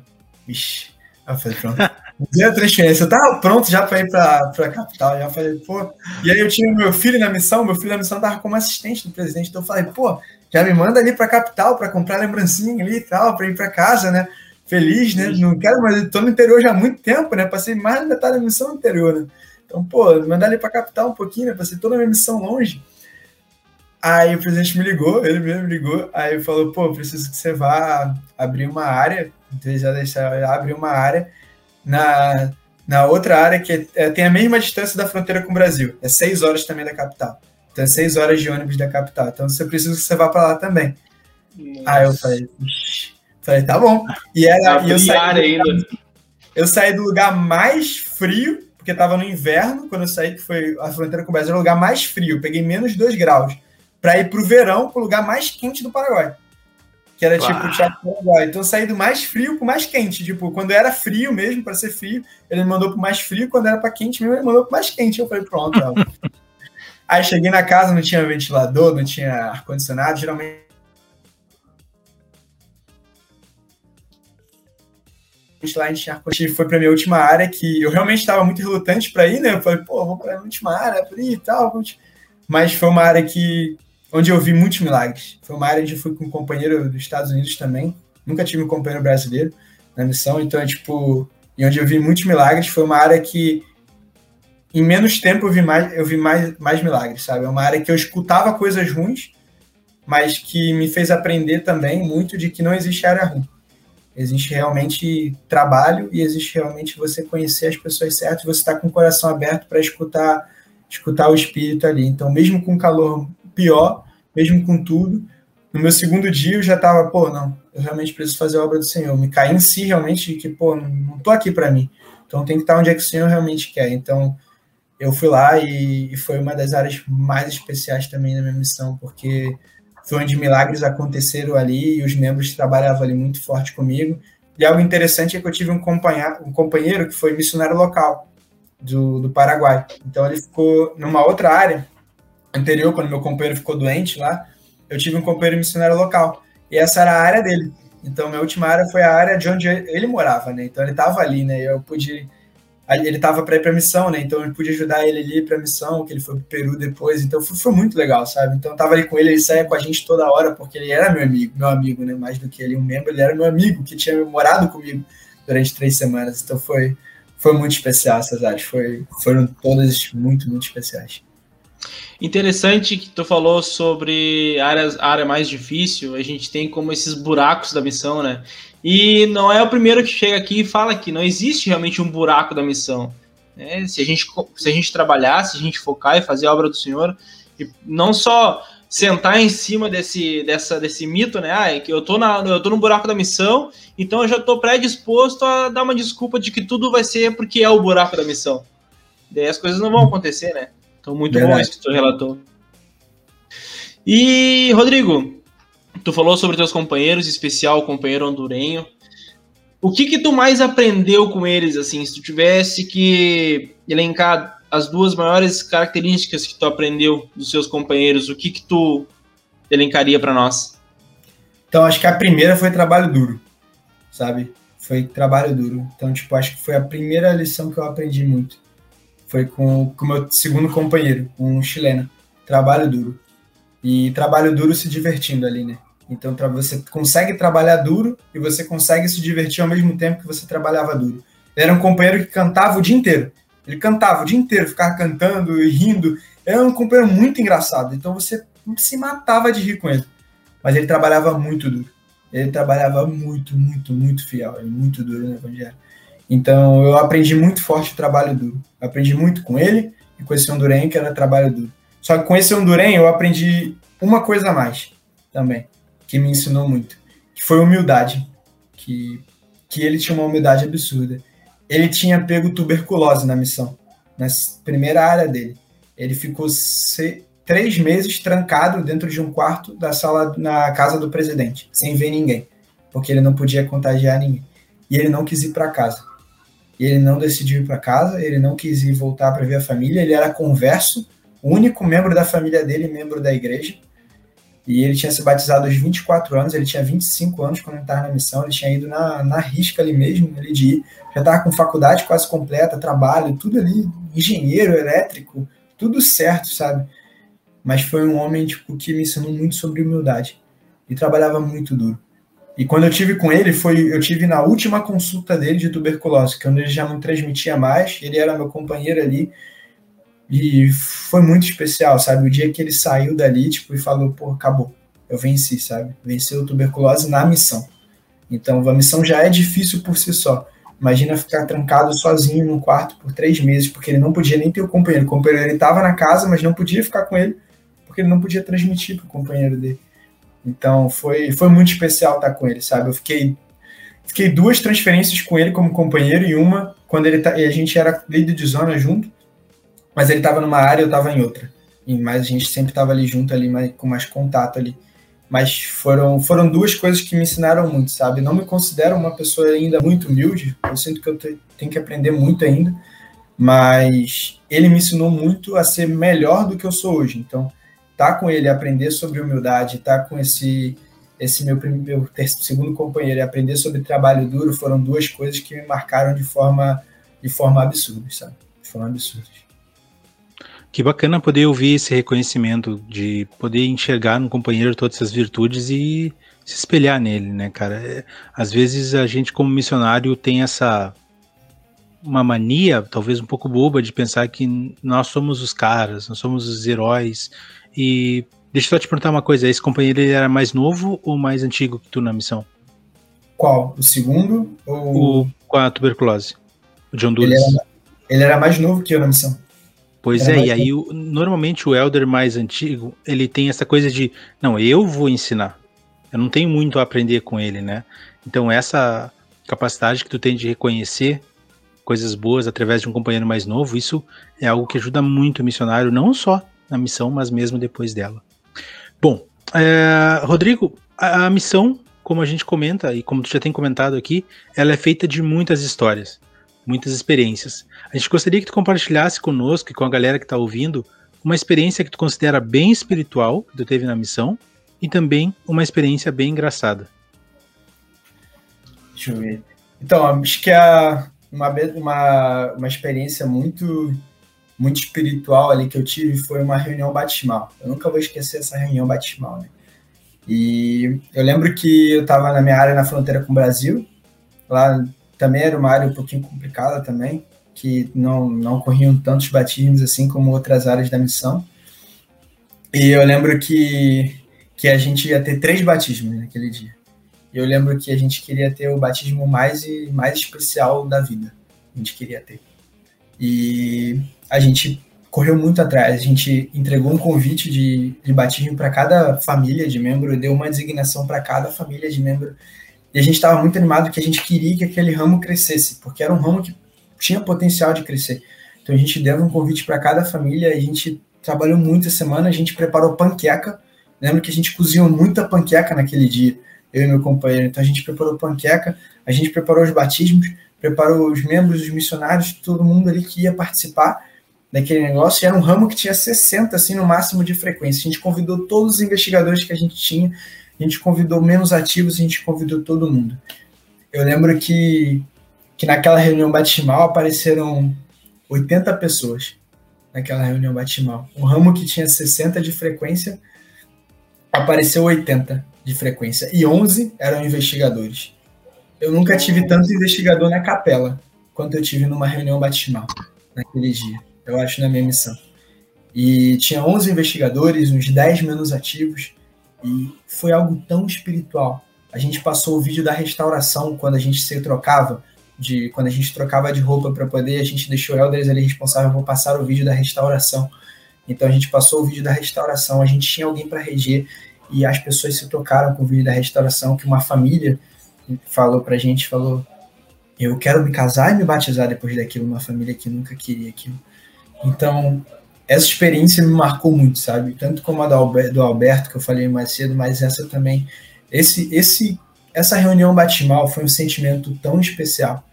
vixi, aí eu falei, pronto. A transferência, eu tava pronto já para ir para a capital, já falei, pô. E aí eu tinha meu filho na missão, meu filho na missão tava como assistente do presidente, então eu falei, pô, já me manda ali para a capital para comprar lembrancinha ali e tal, para ir para casa, né? Feliz, né? Não quero, mas estou no interior já há muito tempo, né? Passei mais da metade da missão no interior, né? Então, pô, mandar ali para a capital um pouquinho, né? Passei toda a minha missão longe. Aí o presidente me ligou, ele mesmo me ligou, aí falou, pô, preciso que você vá abrir uma área, já deixar, abrir uma área na, na outra área que é, tem a mesma distância da fronteira com o Brasil, é seis horas também da capital. Então é seis horas de ônibus da capital. Então você precisa que você vá para lá também. Nossa. Aí eu falei, falei, tá bom. E era e eu saí, ainda. eu saí do lugar mais frio, porque estava no inverno, quando eu saí, que foi a fronteira com o Brasil, era o lugar mais frio, peguei menos 2 graus para ir para o verão, para o lugar mais quente do Paraguai. Que era tipo o Teatro Paraguai. Então eu saí do mais frio para o mais quente. Tipo, quando era frio mesmo, para ser frio, ele me mandou para o mais frio. Quando era para quente mesmo, ele mandou para o mais quente. Eu falei, pronto. Aí cheguei na casa, não tinha ventilador, não tinha ar-condicionado. Geralmente lá a gente, a gente foi para minha última área que eu realmente estava muito relutante para ir, né? Eu falei, pô, vou para a última área, para ir e tal. Mas foi uma área que onde eu vi muitos milagres. Foi uma área onde eu fui com um companheiro dos Estados Unidos também. Nunca tive um companheiro brasileiro na missão, então é tipo, e onde eu vi muitos milagres, foi uma área que em menos tempo eu vi mais, eu vi mais, mais milagres, sabe? É uma área que eu escutava coisas ruins, mas que me fez aprender também muito de que não existe área ruim. Existe realmente trabalho e existe realmente você conhecer as pessoas certas, você estar tá com o coração aberto para escutar, escutar o espírito ali. Então, mesmo com calor pior, mesmo com tudo. No meu segundo dia eu já estava, pô, não, eu realmente preciso fazer a obra do Senhor. Me caí em si realmente que, pô, não, tô aqui para mim. Então tem que estar onde é que o Senhor realmente quer. Então eu fui lá e, e foi uma das áreas mais especiais também da minha missão, porque foi onde milagres aconteceram ali e os membros trabalhavam ali muito forte comigo. E algo interessante é que eu tive um, um companheiro que foi missionário local do, do Paraguai. Então ele ficou numa outra área anterior, quando meu companheiro ficou doente lá, eu tive um companheiro missionário local. E essa era a área dele. Então, minha última área foi a área de onde ele morava, né? Então, ele estava ali, né? Eu pude. Ele estava para ir para missão, né? Então, eu pude ajudar ele ali para missão, que ele foi para Peru depois. Então, foi, foi, muito legal, sabe? Então, eu tava ali com ele, ele saía com a gente toda hora, porque ele era meu amigo, meu amigo, né? Mais do que ele um membro, ele era meu amigo, que tinha morado comigo durante três semanas. Então, foi, foi muito especial essas áreas. Foi, foram todas muito, muito especiais. Interessante que tu falou sobre áreas, área mais difícil, a gente tem como esses buracos da missão, né? E não é o primeiro que chega aqui e fala que não existe realmente um buraco da missão. Né? Se, a gente, se a gente trabalhar, se a gente focar e fazer a obra do Senhor, e não só sentar em cima desse, dessa, desse mito, né? Ah, é que eu tô, na, eu tô no buraco da missão, então eu já tô predisposto a dar uma desculpa de que tudo vai ser porque é o buraco da missão. Daí as coisas não vão acontecer, né? Então, muito Verdade. bom isso que tu relatou. E, Rodrigo, tu falou sobre teus companheiros, em especial o companheiro hondurenho. O que que tu mais aprendeu com eles, assim, se tu tivesse que elencar as duas maiores características que tu aprendeu dos seus companheiros, o que que tu elencaria para nós? Então, acho que a primeira foi trabalho duro, sabe? Foi trabalho duro. Então, tipo, acho que foi a primeira lição que eu aprendi muito foi com o meu segundo companheiro, um chileno. Trabalho duro. E trabalho duro se divertindo ali, né? Então você consegue trabalhar duro e você consegue se divertir ao mesmo tempo que você trabalhava duro. Ele era um companheiro que cantava o dia inteiro. Ele cantava o dia inteiro, ficava cantando e rindo. Era um companheiro muito engraçado. Então você se matava de rir com ele. Mas ele trabalhava muito duro. Ele trabalhava muito, muito, muito fiel. Muito duro no né, evangelho. Então eu aprendi muito forte o trabalho duro. Eu aprendi muito com ele e com esse hondurenho que era trabalho duro. Só que com esse hondurenho eu aprendi uma coisa a mais também, que me ensinou muito, que foi humildade. Que, que ele tinha uma humildade absurda. Ele tinha pego tuberculose na missão, na primeira área dele. Ele ficou se, três meses trancado dentro de um quarto da sala na casa do presidente, sem ver ninguém, porque ele não podia contagiar ninguém. E ele não quis ir para casa e ele não decidiu ir para casa, ele não quis ir voltar para ver a família, ele era converso, único membro da família dele, membro da igreja, e ele tinha se batizado aos 24 anos, ele tinha 25 anos quando ele estava na missão, ele tinha ido na, na risca ali mesmo, ali de ir, já estava com faculdade quase completa, trabalho, tudo ali, engenheiro, elétrico, tudo certo, sabe? Mas foi um homem tipo, que me ensinou muito sobre humildade e trabalhava muito duro. E quando eu tive com ele, foi eu tive na última consulta dele de tuberculose, que é ele já não transmitia mais, ele era meu companheiro ali. E foi muito especial, sabe? O dia que ele saiu dali, tipo, e falou, pô, acabou. Eu venci, sabe? Venceu a tuberculose na missão. Então, a missão já é difícil por si só. Imagina ficar trancado sozinho no quarto por três meses, porque ele não podia nem ter o companheiro. O companheiro estava na casa, mas não podia ficar com ele, porque ele não podia transmitir para o companheiro dele. Então foi, foi muito especial estar com ele, sabe? Eu fiquei, fiquei duas transferências com ele como companheiro e uma quando ele tá, a gente era líder de zona junto, mas ele estava numa área, eu estava em outra. Mas a gente sempre estava ali junto ali, mais, com mais contato ali mas foram, foram duas coisas que me ensinaram muito, sabe? Não me considero uma pessoa ainda muito humilde, eu sinto que eu te, tenho que aprender muito ainda, mas ele me ensinou muito a ser melhor do que eu sou hoje. Então, tá com ele, aprender sobre humildade, tá com esse esse meu, meu segundo companheiro e aprender sobre trabalho duro foram duas coisas que me marcaram de forma de forma absurda, sabe? De forma absurda. Que bacana poder ouvir esse reconhecimento, de poder enxergar no companheiro todas essas virtudes e se espelhar nele, né, cara? É, às vezes a gente, como missionário, tem essa. Uma mania, talvez um pouco boba, de pensar que nós somos os caras, nós somos os heróis. E deixa eu só te perguntar uma coisa: esse companheiro ele era mais novo ou mais antigo que tu na missão? Qual? O segundo? Ou... O, com a tuberculose. O John Dulles. Ele era, ele era mais novo que eu na missão. Pois é, e aí o, normalmente o elder mais antigo, ele tem essa coisa de, não, eu vou ensinar. Eu não tenho muito a aprender com ele, né? Então essa capacidade que tu tem de reconhecer coisas boas através de um companheiro mais novo, isso é algo que ajuda muito o missionário, não só na missão, mas mesmo depois dela. Bom, é, Rodrigo, a, a missão, como a gente comenta e como tu já tem comentado aqui, ela é feita de muitas histórias muitas experiências. A gente gostaria que tu compartilhasse conosco e com a galera que está ouvindo uma experiência que tu considera bem espiritual, que tu teve na missão, e também uma experiência bem engraçada. Deixa eu ver. Então, acho que a, uma, uma, uma experiência muito muito espiritual ali que eu tive foi uma reunião batismal. Eu nunca vou esquecer essa reunião batismal, né? E eu lembro que eu estava na minha área na fronteira com o Brasil, lá também era uma área um pouquinho complicada também, que não, não corriam tantos batismos assim como outras áreas da missão. E eu lembro que, que a gente ia ter três batismos naquele dia. E eu lembro que a gente queria ter o batismo mais, mais especial da vida. A gente queria ter. E a gente correu muito atrás. A gente entregou um convite de, de batismo para cada família de membro, deu uma designação para cada família de membro e a gente estava muito animado que a gente queria que aquele ramo crescesse, porque era um ramo que tinha potencial de crescer. Então a gente deu um convite para cada família, a gente trabalhou muito essa semana, a gente preparou panqueca. Lembro que a gente cozinhou muita panqueca naquele dia, eu e meu companheiro. Então a gente preparou panqueca, a gente preparou os batismos, preparou os membros, os missionários, todo mundo ali que ia participar daquele negócio. E era um ramo que tinha 60, assim, no máximo de frequência. A gente convidou todos os investigadores que a gente tinha a gente convidou menos ativos, a gente convidou todo mundo. Eu lembro que, que naquela reunião batismal apareceram 80 pessoas naquela reunião batismal. Um ramo que tinha 60 de frequência apareceu 80 de frequência e 11 eram investigadores. Eu nunca tive tanto investigador na capela quanto eu tive numa reunião batismal naquele dia, eu acho, na minha missão. E tinha 11 investigadores, uns 10 menos ativos, e foi algo tão espiritual. A gente passou o vídeo da restauração quando a gente se trocava, de quando a gente trocava de roupa para poder, a gente deixou o Elders ali responsável por passar o vídeo da restauração. Então a gente passou o vídeo da restauração, a gente tinha alguém para reger e as pessoas se tocaram com o vídeo da restauração que uma família falou pra gente, falou: "Eu quero me casar e me batizar depois daquilo", uma família que nunca queria aquilo. Então, essa experiência me marcou muito, sabe? Tanto como a do Alberto, que eu falei mais cedo, mas essa também. Esse, esse, essa reunião batismal foi um sentimento tão especial,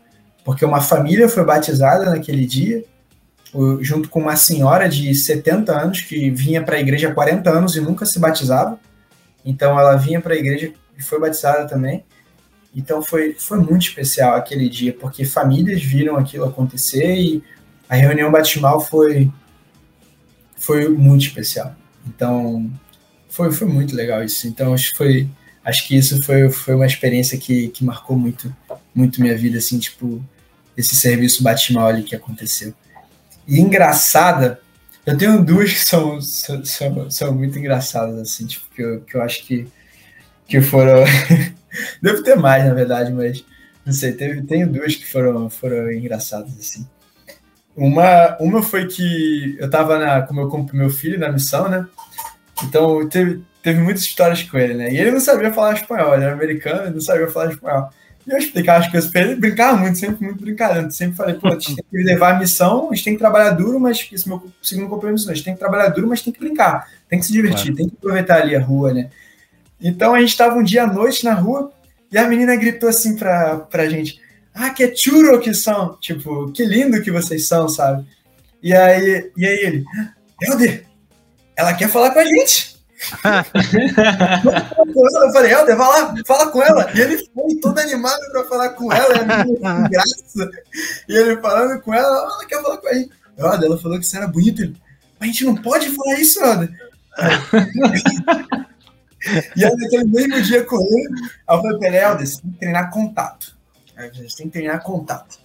porque uma família foi batizada naquele dia, junto com uma senhora de 70 anos que vinha para a igreja há 40 anos e nunca se batizava. Então ela vinha para a igreja e foi batizada também. Então foi, foi muito especial aquele dia, porque famílias viram aquilo acontecer e a reunião batismal foi foi muito especial. Então, foi, foi muito legal isso. Então, acho que foi acho que isso foi, foi uma experiência que, que marcou muito muito minha vida assim, tipo, esse serviço batismal ali que aconteceu. E engraçada, Eu tenho duas que são, são, são muito engraçadas, assim, tipo, que eu, que eu acho que, que foram. Deve ter mais, na verdade, mas não sei, teve, tenho duas que foram, foram engraçadas, assim. Uma, uma foi que eu tava na, com meu, meu filho na missão, né? Então teve, teve muitas histórias com ele, né? E ele não sabia falar espanhol, ele era americano, não sabia falar espanhol. E eu explicava as coisas pra ele, brincava muito, sempre muito brincando. Sempre falei, pô, a gente tem que levar a missão, a gente tem que trabalhar duro, mas esse é meu segundo compromisso, a gente tem que trabalhar duro, mas tem que brincar, tem que se divertir, claro. tem que aproveitar ali a rua, né? Então a gente tava um dia à noite na rua e a menina gritou assim pra, pra gente: Ah, que churro que são! Tipo, que lindo que vocês são, sabe? E aí, e aí ele: Helder, ela quer falar com a gente eu falei, Helder, vai lá, fala com ela. E ele foi todo animado para falar com ela, graça. E ele falando com ela, ela quer falar com a gente. Helder, ela falou que você era bonito. Ele, a gente não pode falar isso, Helder. e aí, naquele mesmo dia com ele, eu falei pra você tem que treinar contato. A gente tem que treinar contato.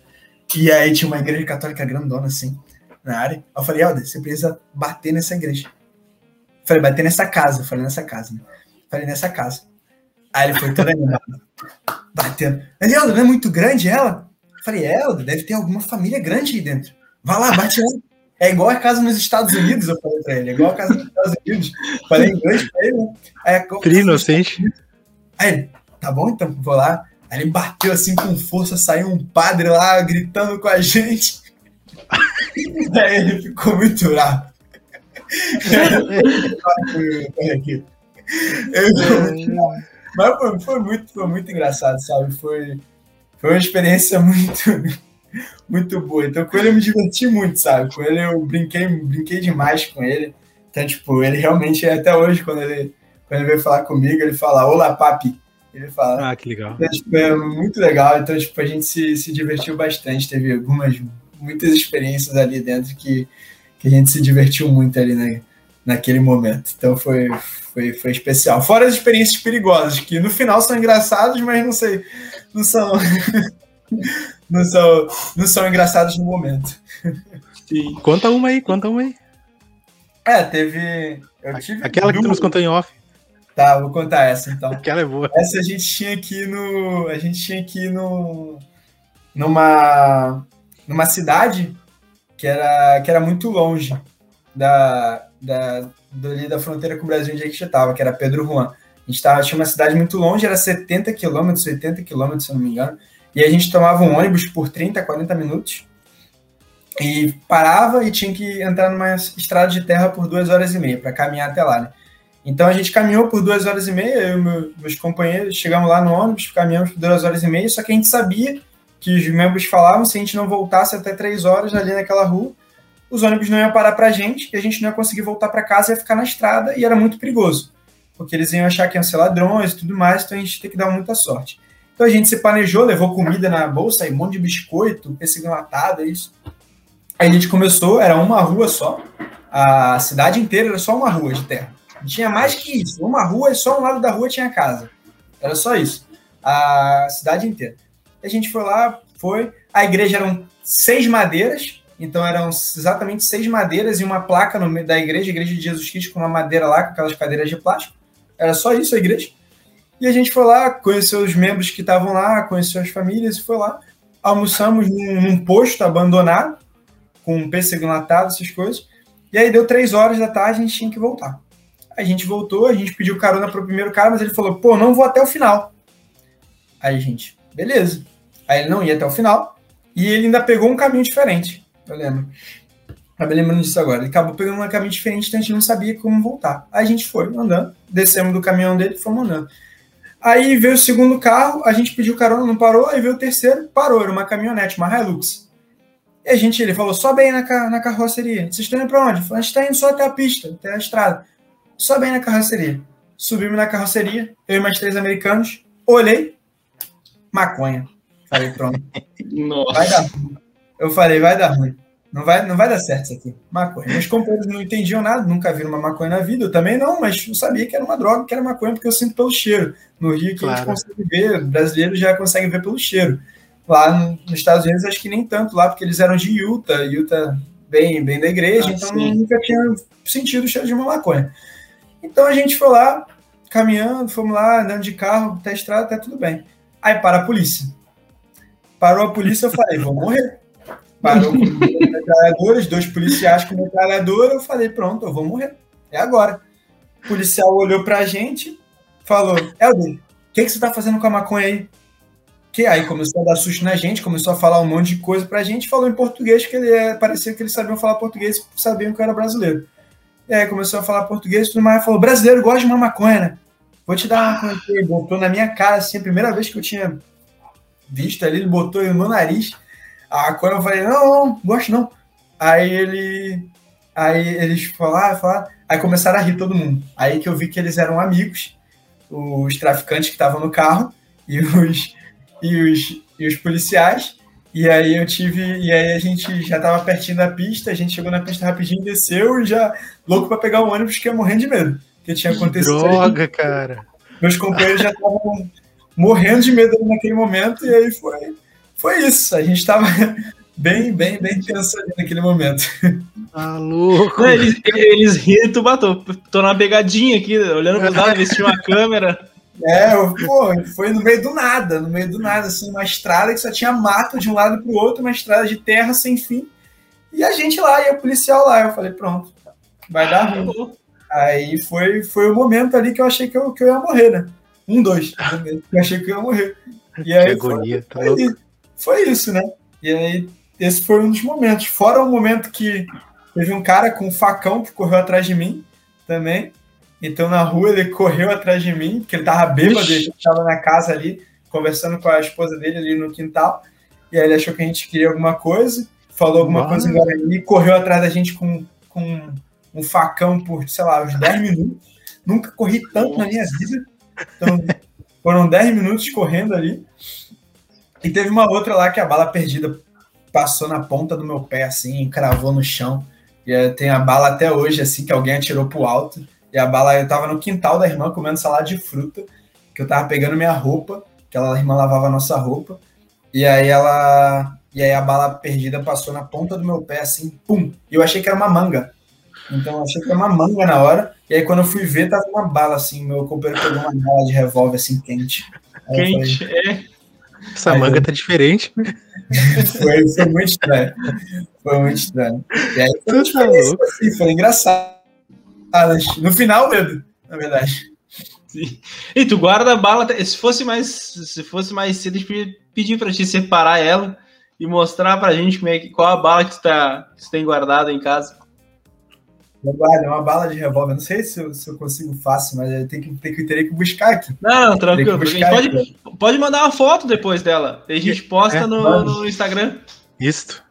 E aí tinha uma igreja católica grandona, assim, na área. Eu falei, Helder, você precisa bater nessa igreja. Falei, bater nessa casa. Falei, nessa casa. Né? Falei, nessa casa. Aí ele foi todo animado. Batendo. Mas, Helder, não é muito grande ela? Falei, é, Helder, deve ter alguma família grande aí dentro. Vai lá, bate lá. É igual a casa nos Estados Unidos, eu falei pra ele. É igual a casa nos Estados Unidos. Falei em inglês pra ele, né? Aí, Frio inocente. Aí ele, tá bom, então, vou lá. Aí ele bateu assim com força, saiu um padre lá gritando com a gente. Aí ele ficou muito bravo. Mas foi, foi, muito, foi muito engraçado, sabe? Foi, foi uma experiência muito, muito boa. Então, com ele eu me diverti muito, sabe? Com ele eu brinquei, brinquei demais com ele. Então, tipo, ele realmente, até hoje, quando ele, quando ele veio falar comigo, ele fala, olá, papi. Ele fala. Ah, que legal. Então, tipo, é muito legal. Então, tipo, a gente se, se divertiu bastante. Teve algumas, muitas experiências ali dentro que, que a gente se divertiu muito ali né, naquele momento. Então foi, foi, foi especial. Fora as experiências perigosas, que no final são engraçadas, mas não sei, não são. não são, não são engraçados no momento. Sim. Conta uma aí, conta uma aí. É, teve. Eu tive Aquela que tu nos contou em off. Tá, vou contar essa então. Aquela é boa. Essa a gente tinha aqui no. A gente tinha aqui no. Numa. Numa cidade que era, que era muito longe da, da, dali da fronteira com o Brasil onde a gente estava, que era Pedro Juan. A gente tava, tinha uma cidade muito longe, era 70 quilômetros, 80 quilômetros, se eu não me engano, e a gente tomava um ônibus por 30, 40 minutos, e parava e tinha que entrar numa estrada de terra por duas horas e meia, para caminhar até lá, né? Então a gente caminhou por duas horas e meia, eu e meus companheiros chegamos lá no ônibus, caminhamos por duas horas e meia, só que a gente sabia que os membros falavam, se a gente não voltasse até três horas ali naquela rua, os ônibus não iam parar pra gente e a gente não ia conseguir voltar para casa, ia ficar na estrada e era muito perigoso, porque eles iam achar que iam ser ladrões e tudo mais, então a gente tem que dar muita sorte. Então a gente se planejou, levou comida na bolsa, um monte de biscoito, pêssego enlatado, isso. Aí a gente começou, era uma rua só, a cidade inteira era só uma rua de terra. Não tinha mais que isso, uma rua e só um lado da rua tinha casa. Era só isso, a cidade inteira. A gente foi lá, foi. A igreja eram seis madeiras, então eram exatamente seis madeiras e uma placa no meio da igreja, Igreja de Jesus Cristo, com uma madeira lá, com aquelas cadeiras de plástico. Era só isso a igreja. E a gente foi lá, conheceu os membros que estavam lá, conheceu as famílias e foi lá. Almoçamos num, num posto abandonado, com um pêssego enlatado, essas coisas. E aí deu três horas da tarde, a gente tinha que voltar. A gente voltou, a gente pediu carona para o primeiro cara, mas ele falou, pô, não vou até o final. Aí gente, beleza. Aí ele não ia até o final. E ele ainda pegou um caminho diferente. Eu lembro. Acabei lembrando disso agora. Ele acabou pegando um caminho diferente, então a gente não sabia como voltar. Aí a gente foi andando, descemos do caminhão dele e fomos andando. Aí veio o segundo carro, a gente pediu carona, não parou. Aí veio o terceiro, parou. Era uma caminhonete, uma Hilux. E a gente, ele falou, sobe aí na, na carroceria. Vocês estão indo para onde? A gente está indo só até a pista, até a estrada. Sobe aí na carroceria. Subimos na carroceria, eu e mais três americanos. Olhei, maconha. Falei, pronto. Nossa. Vai dar ruim. Eu falei, vai dar ruim. Não vai, não vai dar certo isso aqui. Maconha. Meus companheiros não entendiam nada, nunca viram uma maconha na vida. Eu também não, mas eu sabia que era uma droga, que era maconha, porque eu sinto pelo cheiro. No Rio que claro. a gente consegue ver, brasileiros já conseguem ver pelo cheiro. Lá nos Estados Unidos, acho que nem tanto lá, porque eles eram de Utah. Utah bem, bem da igreja, ah, então sim. nunca tinha sentido o cheiro de uma maconha. Então a gente foi lá, caminhando, fomos lá, andando de carro, até a estrada, até tudo bem. Aí para a polícia. Parou a polícia, eu falei, vou morrer. Parou com metralhadoras, dois policiais com metralhadora, eu falei, pronto, eu vou morrer. É agora. O policial olhou pra gente, falou, Helder, o que, que você tá fazendo com a maconha aí? Que aí começou a dar susto na gente, começou a falar um monte de coisa pra gente, falou em português, que ele é, parecia que eles sabiam falar português, sabiam que eu era brasileiro. E aí começou a falar português e tudo mais, falou, brasileiro gosta de uma maconha, né? Vou te dar uma maconha aqui. Botou na minha cara, assim, a primeira vez que eu tinha visto ali, ele botou no meu nariz. Ah, quando eu falei, não, não, gosto não. Aí ele. Aí eles falaram, falaram, aí começaram a rir todo mundo. Aí que eu vi que eles eram amigos, os traficantes que estavam no carro e os, e os, e os policiais. E aí eu tive. E aí a gente já tava pertinho da pista, a gente chegou na pista rapidinho, desceu e já louco para pegar o ônibus, que ia morrendo de medo. Que tinha acontecido. Droga, aí. cara. Meus companheiros já estavam morrendo de medo naquele momento, e aí foi, foi isso. A gente tava bem, bem, bem tenso ali naquele momento. Ah, louco. Eles, eles riram e tu bateu. Tô numa pegadinha aqui, olhando pro lado, vestiu uma câmera. É, pô, foi no meio do nada, no meio do nada, assim, uma estrada que só tinha mato de um lado pro outro, uma estrada de terra sem fim. E a gente lá, e o policial lá. Eu falei, pronto, vai dar ruim. Aí foi, foi o momento ali que eu achei que eu, que eu ia morrer, né? Um, dois. Eu achei que eu ia morrer. E aí que agonia, foi, tá foi, isso, né? E aí, esse foi um dos momentos. Fora o momento que teve um cara com um facão que correu atrás de mim também. Então, na rua, ele correu atrás de mim, porque ele tava bêbado, ele tava na casa ali, conversando com a esposa dele ali no quintal. E aí ele achou que a gente queria alguma coisa, falou alguma Uau. coisa em Guarani, correu atrás da gente com, com um facão por, sei lá, uns 10 minutos. Nunca corri tanto na minha vida. Então, foram 10 minutos correndo ali. E teve uma outra lá que a bala perdida passou na ponta do meu pé, assim, cravou no chão. E tem a bala até hoje, assim, que alguém atirou pro alto. E a bala, eu tava no quintal da irmã comendo salada de fruta, que eu tava pegando minha roupa, que ela, a irmã lavava a nossa roupa. E aí ela. E aí a bala perdida passou na ponta do meu pé, assim, pum. E eu achei que era uma manga. Então eu achei que era uma manga na hora. E aí quando eu fui ver, tava uma bala assim. Meu companheiro pegou uma bala de revólver assim, quente. Aí quente, falei, é. Essa aí manga eu... tá diferente. foi, foi muito estranho. Foi muito estranho. E aí foi, tá louco. Assim, foi engraçado. No final, dedo, na verdade. Sim. E tu guarda a bala. Se fosse mais, se fosse mais cedo, a gente pedir para te separar ela e mostrar pra gente como é que, qual a bala que tu, tá, que tu tem guardado em casa. Guarda, é uma bala de revólver. Não sei se eu, se eu consigo fácil, mas eu tenho que, tenho que, teria que buscar aqui. Não, tranquilo. Pode, pode mandar uma foto depois dela. E a gente posta é, no, no, Instagram. Isso.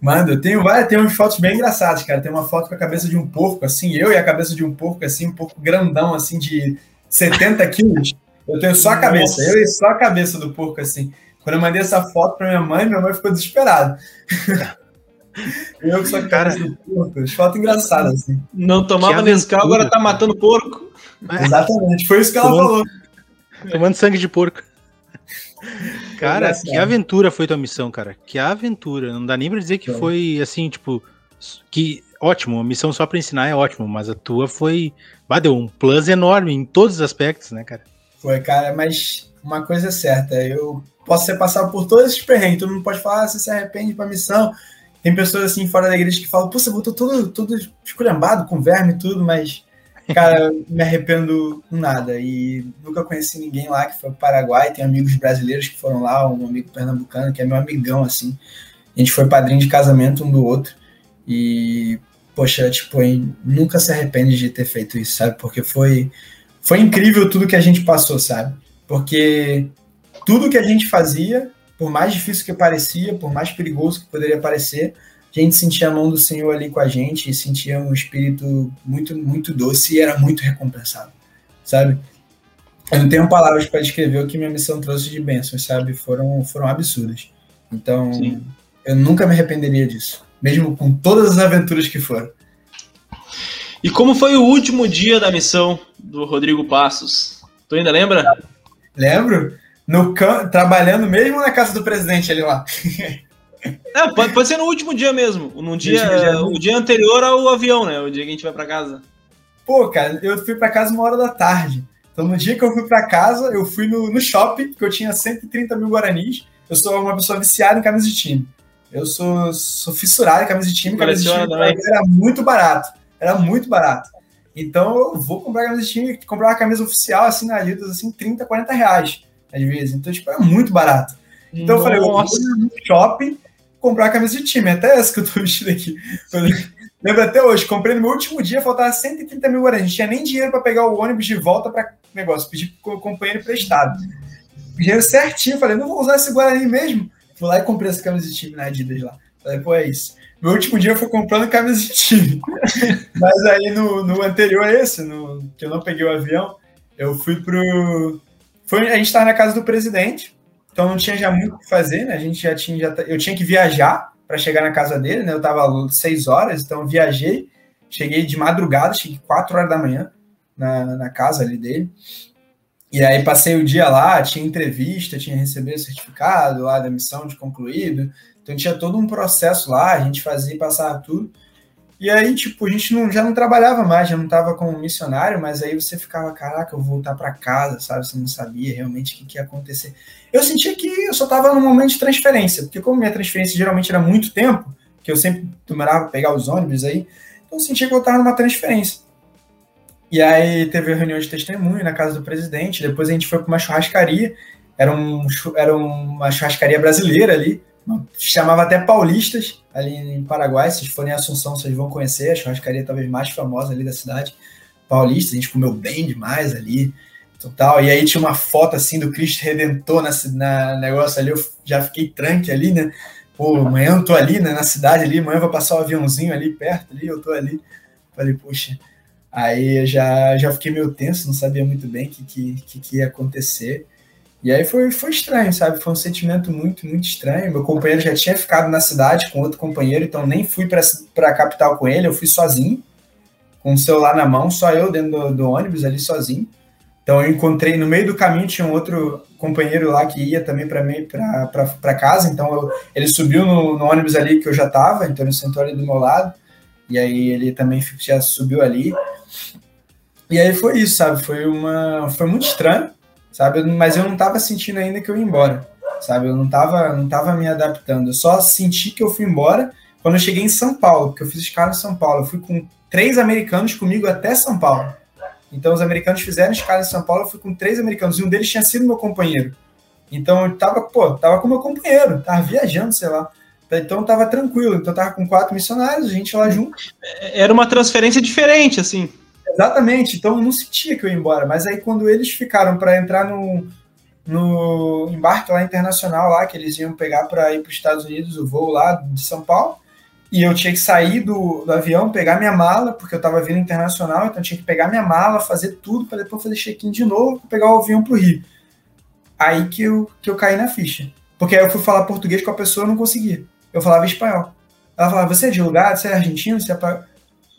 Manda, eu tenho várias, tem umas fotos bem engraçadas, cara. Tem uma foto com a cabeça de um porco, assim, eu e a cabeça de um porco, assim, um porco grandão, assim, de 70 quilos. Eu tenho só a cabeça, Nossa. eu e só a cabeça do porco, assim. Quando eu mandei essa foto pra minha mãe, minha mãe ficou desesperada. Eu que sou cara de porco. Foto engraçada, assim. Não tomava Nescau, agora tá matando porco. Exatamente, foi isso que ela Tomando... falou. Tomando sangue de porco. Cara, que aventura foi tua missão, cara. Que aventura. Não dá nem pra dizer que foi assim, tipo. Que ótimo, a missão só pra ensinar é ótimo, mas a tua foi. Bah, deu um plus enorme em todos os aspectos, né, cara? Foi, cara, mas uma coisa é certa, eu posso ser passado por todos esses perrengues, todo mundo pode falar, ah, você se arrepende pra missão, tem pessoas assim fora da igreja que falam, pô, você botou tudo, tudo esculhambado com verme e tudo, mas, cara, me arrependo nada. E nunca conheci ninguém lá que foi para o Paraguai. Tem amigos brasileiros que foram lá, um amigo pernambucano que é meu amigão, assim. A gente foi padrinho de casamento um do outro. E, poxa, tipo, nunca se arrepende de ter feito isso, sabe? Porque foi, foi incrível tudo que a gente passou, sabe? Porque tudo que a gente fazia por mais difícil que parecia, por mais perigoso que poderia parecer, a gente sentia a mão do Senhor ali com a gente e sentia um espírito muito, muito doce e era muito recompensado, sabe? Eu não tenho palavras para descrever o que minha missão trouxe de bênçãos, sabe? Foram, foram absurdas. Então, Sim. eu nunca me arrependeria disso, mesmo com todas as aventuras que foram. E como foi o último dia da missão do Rodrigo Passos? Tu ainda lembra? Lembro no trabalhando mesmo na casa do presidente ali lá. É, pode, pode ser no último dia mesmo. No dia, dia o dia anterior ao avião, né? O dia que a gente vai para casa. Pô, cara, eu fui para casa uma hora da tarde. Então, no dia que eu fui para casa, eu fui no, no shopping, que eu tinha 130 mil guaranis. Eu sou uma pessoa viciada em camisa de time. Eu sou, sou fissurado em camisa de time. Camisa de time era muito barato. Era muito barato. Então, eu vou comprar camisa de time, comprar uma camisa oficial, assim, na Adidas, assim, 30, 40 reais, às vezes. Então, tipo, é muito barato. Então, Nossa. eu falei, eu vou no shopping comprar a camisa de time. Até essa que eu tô vestindo aqui. Lembro até hoje, comprei no meu último dia, faltava 130 mil guaranis. Não tinha nem dinheiro para pegar o ônibus de volta para negócio. Pedi pro companheiro emprestado. Dinheiro certinho, falei, não vou usar esse Guarani mesmo. Fui lá e comprei essa camisa de time na Adidas lá. Falei, pô, é isso. Meu último dia foi comprando camisa de time. Mas aí no, no anterior a esse, no, que eu não peguei o avião, eu fui pro. Foi, a gente estava na casa do presidente, então não tinha já muito o que fazer, né? A gente já tinha. Já, eu tinha que viajar para chegar na casa dele, né? Eu tava seis horas, então viajei, cheguei de madrugada, cheguei quatro horas da manhã na, na casa ali dele. E aí passei o dia lá, tinha entrevista, tinha recebido certificado lá da missão de concluído. Então tinha todo um processo lá, a gente fazia passar tudo. E aí, tipo, a gente não, já não trabalhava mais, já não estava como missionário, mas aí você ficava, caraca, eu vou voltar para casa, sabe? Você não sabia realmente o que, que ia acontecer. Eu sentia que eu só estava no momento de transferência, porque como minha transferência geralmente era muito tempo, que eu sempre demorava pegar os ônibus aí, então eu sentia que eu estava numa transferência. E aí teve a reunião de testemunho na casa do presidente, depois a gente foi para uma churrascaria, era, um, era uma churrascaria brasileira ali, chamava até Paulistas, ali em Paraguai. Se vocês forem em Assunção, vocês vão conhecer a churrascaria talvez mais famosa ali da cidade. Paulistas, a gente comeu bem demais ali, total. E aí tinha uma foto assim do Cristo Redentor na, na negócio ali, eu já fiquei tranque ali, né? Pô, amanhã eu tô ali, né, na cidade ali, amanhã vai passar um aviãozinho ali perto ali, eu tô ali. Falei, poxa. Aí eu já, já fiquei meio tenso, não sabia muito bem o que, que, que ia acontecer. E aí foi, foi estranho, sabe? Foi um sentimento muito, muito estranho. Meu companheiro já tinha ficado na cidade com outro companheiro, então nem fui para a capital com ele, eu fui sozinho, com o celular na mão, só eu dentro do, do, ônibus ali sozinho. Então eu encontrei no meio do caminho tinha um outro companheiro lá que ia também para casa, então eu, ele subiu no, no, ônibus ali que eu já estava, então ele sentou ali do meu lado, e aí ele também já subiu ali. E aí foi isso, sabe? Foi uma foi muito estranho sabe? Mas eu não estava sentindo ainda que eu ia embora, sabe? Eu não estava não tava me adaptando. Eu só senti que eu fui embora quando eu cheguei em São Paulo, porque eu fiz escala em São Paulo. Eu fui com três americanos comigo até São Paulo. Então os americanos fizeram escala em São Paulo, eu fui com três americanos e um deles tinha sido meu companheiro. Então eu tava, pô, tava com meu companheiro, tava viajando, sei lá. Então tava tranquilo, então tava com quatro missionários, a gente lá junto. Era uma transferência diferente, assim. Exatamente, então não sentia que eu ia embora. Mas aí quando eles ficaram para entrar no, no embarque lá internacional, lá que eles iam pegar para ir para os Estados Unidos, o voo lá de São Paulo, e eu tinha que sair do, do avião, pegar minha mala, porque eu estava vindo internacional, então tinha que pegar minha mala, fazer tudo para depois fazer check-in de novo, pegar o avião para o Rio. Aí que eu, que eu caí na ficha. Porque aí eu fui falar português com a pessoa, eu não conseguia. Eu falava espanhol. Ela falava, você é de lugar? Você é argentino? Você é...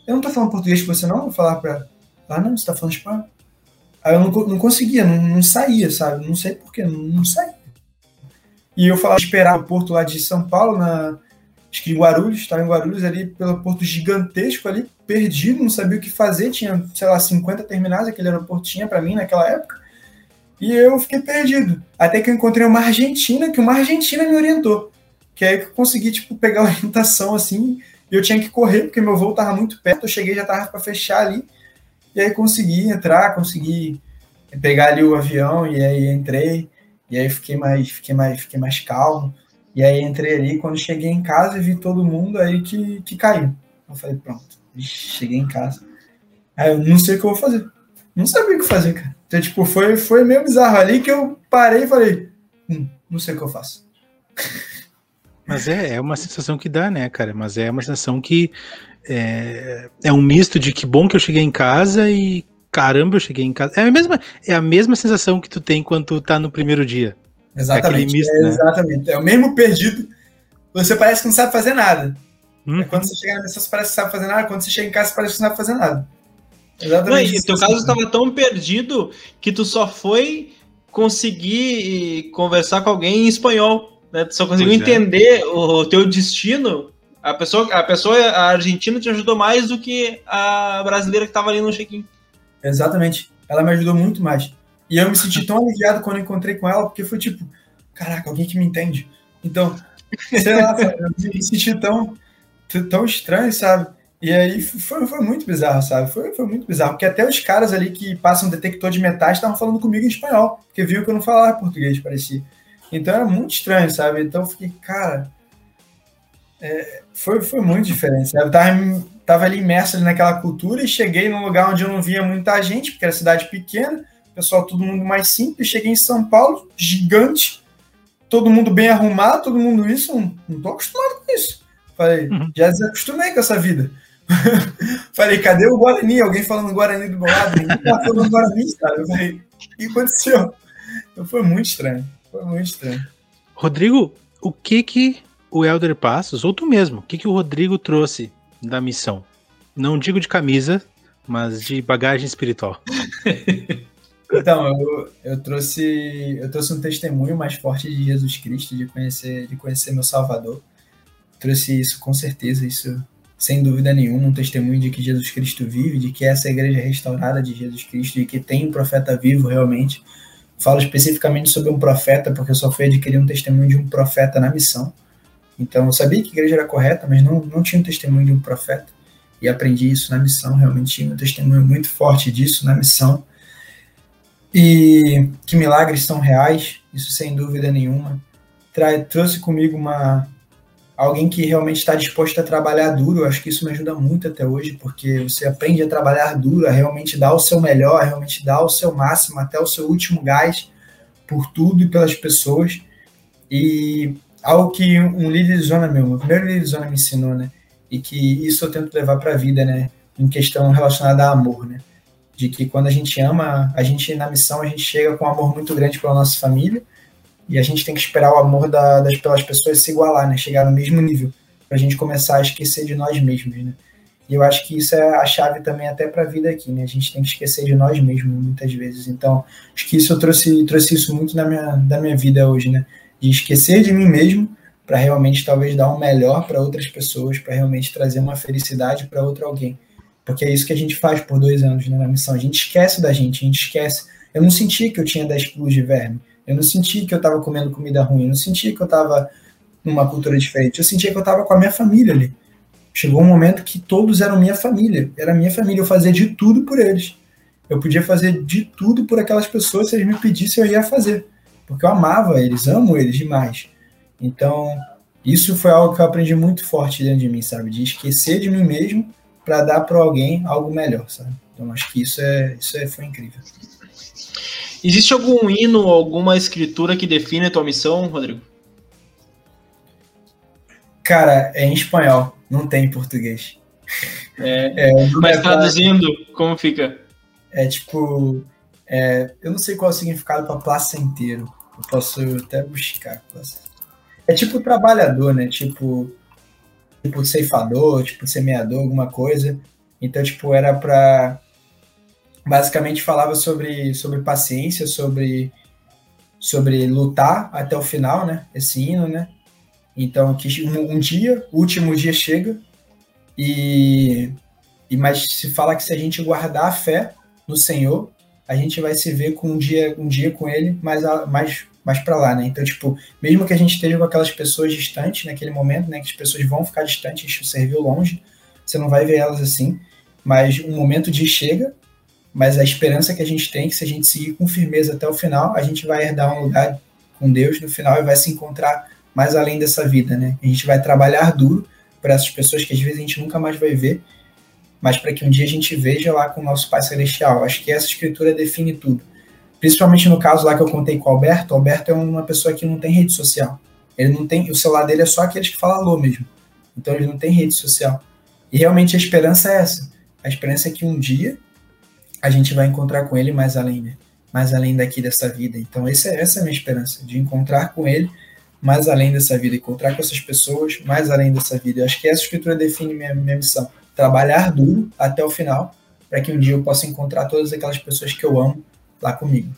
Eu não tô falando português com você, não? Vou falar pra. Ah, não, você tá falando espanhol. Aí eu não, não conseguia, não, não saía, sabe? Não sei porquê, não, não saía. E eu falava, esperar o porto lá de São Paulo, na, acho que em Guarulhos, estava em Guarulhos ali, pelo porto gigantesco ali, perdido, não sabia o que fazer, tinha, sei lá, 50 terminais, aquele aeroporto tinha para mim naquela época. E eu fiquei perdido. Até que eu encontrei uma argentina, que uma argentina me orientou. Que aí eu consegui, tipo, pegar orientação, assim, e eu tinha que correr, porque meu voo estava muito perto, eu cheguei já estava para fechar ali, e aí consegui entrar, consegui pegar ali o avião, e aí entrei, e aí fiquei mais, fiquei mais, fiquei mais calmo, e aí entrei ali, quando cheguei em casa e vi todo mundo, aí que, que caiu. Eu falei, pronto, cheguei em casa. Aí eu não sei o que eu vou fazer. Não sabia o que fazer, cara. Então, tipo, foi, foi meio bizarro ali que eu parei e falei, hum, não sei o que eu faço. Mas é, é uma sensação que dá, né, cara? Mas é uma sensação que é, é um misto de que bom que eu cheguei em casa e caramba, eu cheguei em casa. É a mesma, é a mesma sensação que tu tem quando tu tá no primeiro dia. Exatamente. É misto, é, né? Exatamente. É o mesmo perdido. Você parece que não sabe fazer nada. Uhum. É quando você chega na missão, você parece que sabe fazer nada. Quando você chega em casa, você parece que não sabe fazer nada. Exatamente. Não, e teu caso estava tão perdido que tu só foi conseguir conversar com alguém em espanhol né? Tu só conseguiu pois é. entender é. o teu destino. A pessoa, a pessoa, a argentina te ajudou mais do que a brasileira que estava ali no check-in. Exatamente. Ela me ajudou muito mais. E eu me senti tão aliviado quando encontrei com ela, porque foi tipo, caraca, alguém que me entende. Então, sei lá, eu me senti tão, tão estranho, sabe? E aí foi, foi muito bizarro, sabe? Foi, foi muito bizarro, porque até os caras ali que passam detector de metais estavam falando comigo em espanhol, porque viu que eu não falava português, parecia. Então era muito estranho, sabe? Então eu fiquei, cara. É, foi, foi muito diferente, sabe? Eu tava, tava ali imerso ali naquela cultura e cheguei num lugar onde eu não via muita gente, porque era cidade pequena, pessoal, todo mundo mais simples. Cheguei em São Paulo, gigante, todo mundo bem arrumado, todo mundo isso. Não, não tô acostumado com isso. Falei, uhum. já desacostumei com essa vida. falei, cadê o Guarani? Alguém falando Guarani do meu lado? Ninguém tá falando Guarani, sabe? Eu falei, o que aconteceu? Então foi muito estranho. Foi muito estranho. Rodrigo, o que que o Elder Passos, ou tu mesmo, o que que o Rodrigo trouxe da missão? Não digo de camisa, mas de bagagem espiritual. Então, eu, eu, trouxe, eu trouxe um testemunho mais forte de Jesus Cristo, de conhecer, de conhecer meu Salvador. Trouxe isso com certeza, isso sem dúvida nenhuma, um testemunho de que Jesus Cristo vive, de que essa é igreja restaurada de Jesus Cristo, de que tem um profeta vivo realmente. Falo especificamente sobre um profeta, porque eu só fui adquirir um testemunho de um profeta na missão. Então, eu sabia que a igreja era correta, mas não, não tinha um testemunho de um profeta. E aprendi isso na missão, realmente tinha um testemunho muito forte disso na missão. E que milagres são reais, isso sem dúvida nenhuma. Tra trouxe comigo uma alguém que realmente está disposto a trabalhar duro. Eu acho que isso me ajuda muito até hoje, porque você aprende a trabalhar duro, a realmente dar o seu melhor, a realmente dar o seu máximo, até o seu último gás, por tudo e pelas pessoas. E algo que um líder de zona meu, meu primeiro líder de zona me ensinou, né? E que isso eu tento levar para a vida, né? Em questão relacionada a amor, né? de que quando a gente ama, a gente na missão a gente chega com um amor muito grande pela nossa família e a gente tem que esperar o amor da, das pelas pessoas se igualar, né? Chegar no mesmo nível para a gente começar a esquecer de nós mesmos, né? E eu acho que isso é a chave também até para a vida aqui, né? A gente tem que esquecer de nós mesmos muitas vezes. Então, acho que isso eu trouxe, trouxe isso muito na minha, da minha vida hoje, né? De esquecer de mim mesmo para realmente talvez dar um melhor para outras pessoas, para realmente trazer uma felicidade para outro alguém. Porque é isso que a gente faz por dois anos né, na missão. A gente esquece da gente, a gente esquece. Eu não senti que eu tinha 10 quilos de verme. Eu não senti que eu estava comendo comida ruim. Eu não senti que eu estava numa cultura diferente. Eu sentia que eu estava com a minha família ali. Chegou um momento que todos eram minha família. Era minha família. Eu fazia de tudo por eles. Eu podia fazer de tudo por aquelas pessoas. Se eles me pedissem, eu ia fazer. Porque eu amava eles, amo eles demais. Então, isso foi algo que eu aprendi muito forte dentro de mim, sabe? De esquecer de mim mesmo para dar para alguém algo melhor, sabe? Então acho que isso é isso é, foi incrível. Existe algum hino, alguma escritura que define a tua missão, Rodrigo? Cara, é em espanhol, não tem em português. É, é, mas traduzindo, como fica? É tipo, é, eu não sei qual é o significado para plaça inteiro. Eu posso até buscar. É tipo trabalhador, né? Tipo, tipo ceifador, tipo semeador, alguma coisa. Então, tipo, era para basicamente falava sobre sobre paciência, sobre sobre lutar até o final, né? Esse hino, né? Então, que um, um dia, o último dia chega e e mas se fala que se a gente guardar a fé no Senhor, a gente vai se ver com um dia um dia com ele mais mais mais para lá, né? Então, tipo, mesmo que a gente esteja com aquelas pessoas distantes naquele momento, né? Que as pessoas vão ficar distantes, serviu longe, você não vai ver elas assim, mas um momento de chega, mas a esperança que a gente tem é que se a gente seguir com firmeza até o final, a gente vai herdar um lugar com Deus no final e vai se encontrar mais além dessa vida, né? A gente vai trabalhar duro para essas pessoas que às vezes a gente nunca mais vai ver, mas para que um dia a gente veja lá com o nosso Pai Celestial. Acho que essa escritura define tudo. Principalmente no caso lá que eu contei com o Alberto, o Alberto é uma pessoa que não tem rede social. Ele não tem, o celular dele é só aqueles que falam alô mesmo. Então ele não tem rede social. E realmente a esperança é essa. A esperança é que um dia a gente vai encontrar com ele mais além, né? Mais além daqui dessa vida. Então essa, essa é a minha esperança, de encontrar com ele mais além dessa vida, encontrar com essas pessoas mais além dessa vida. Eu acho que essa escritura define minha, minha missão. Trabalhar duro até o final, para que um dia eu possa encontrar todas aquelas pessoas que eu amo lá comigo.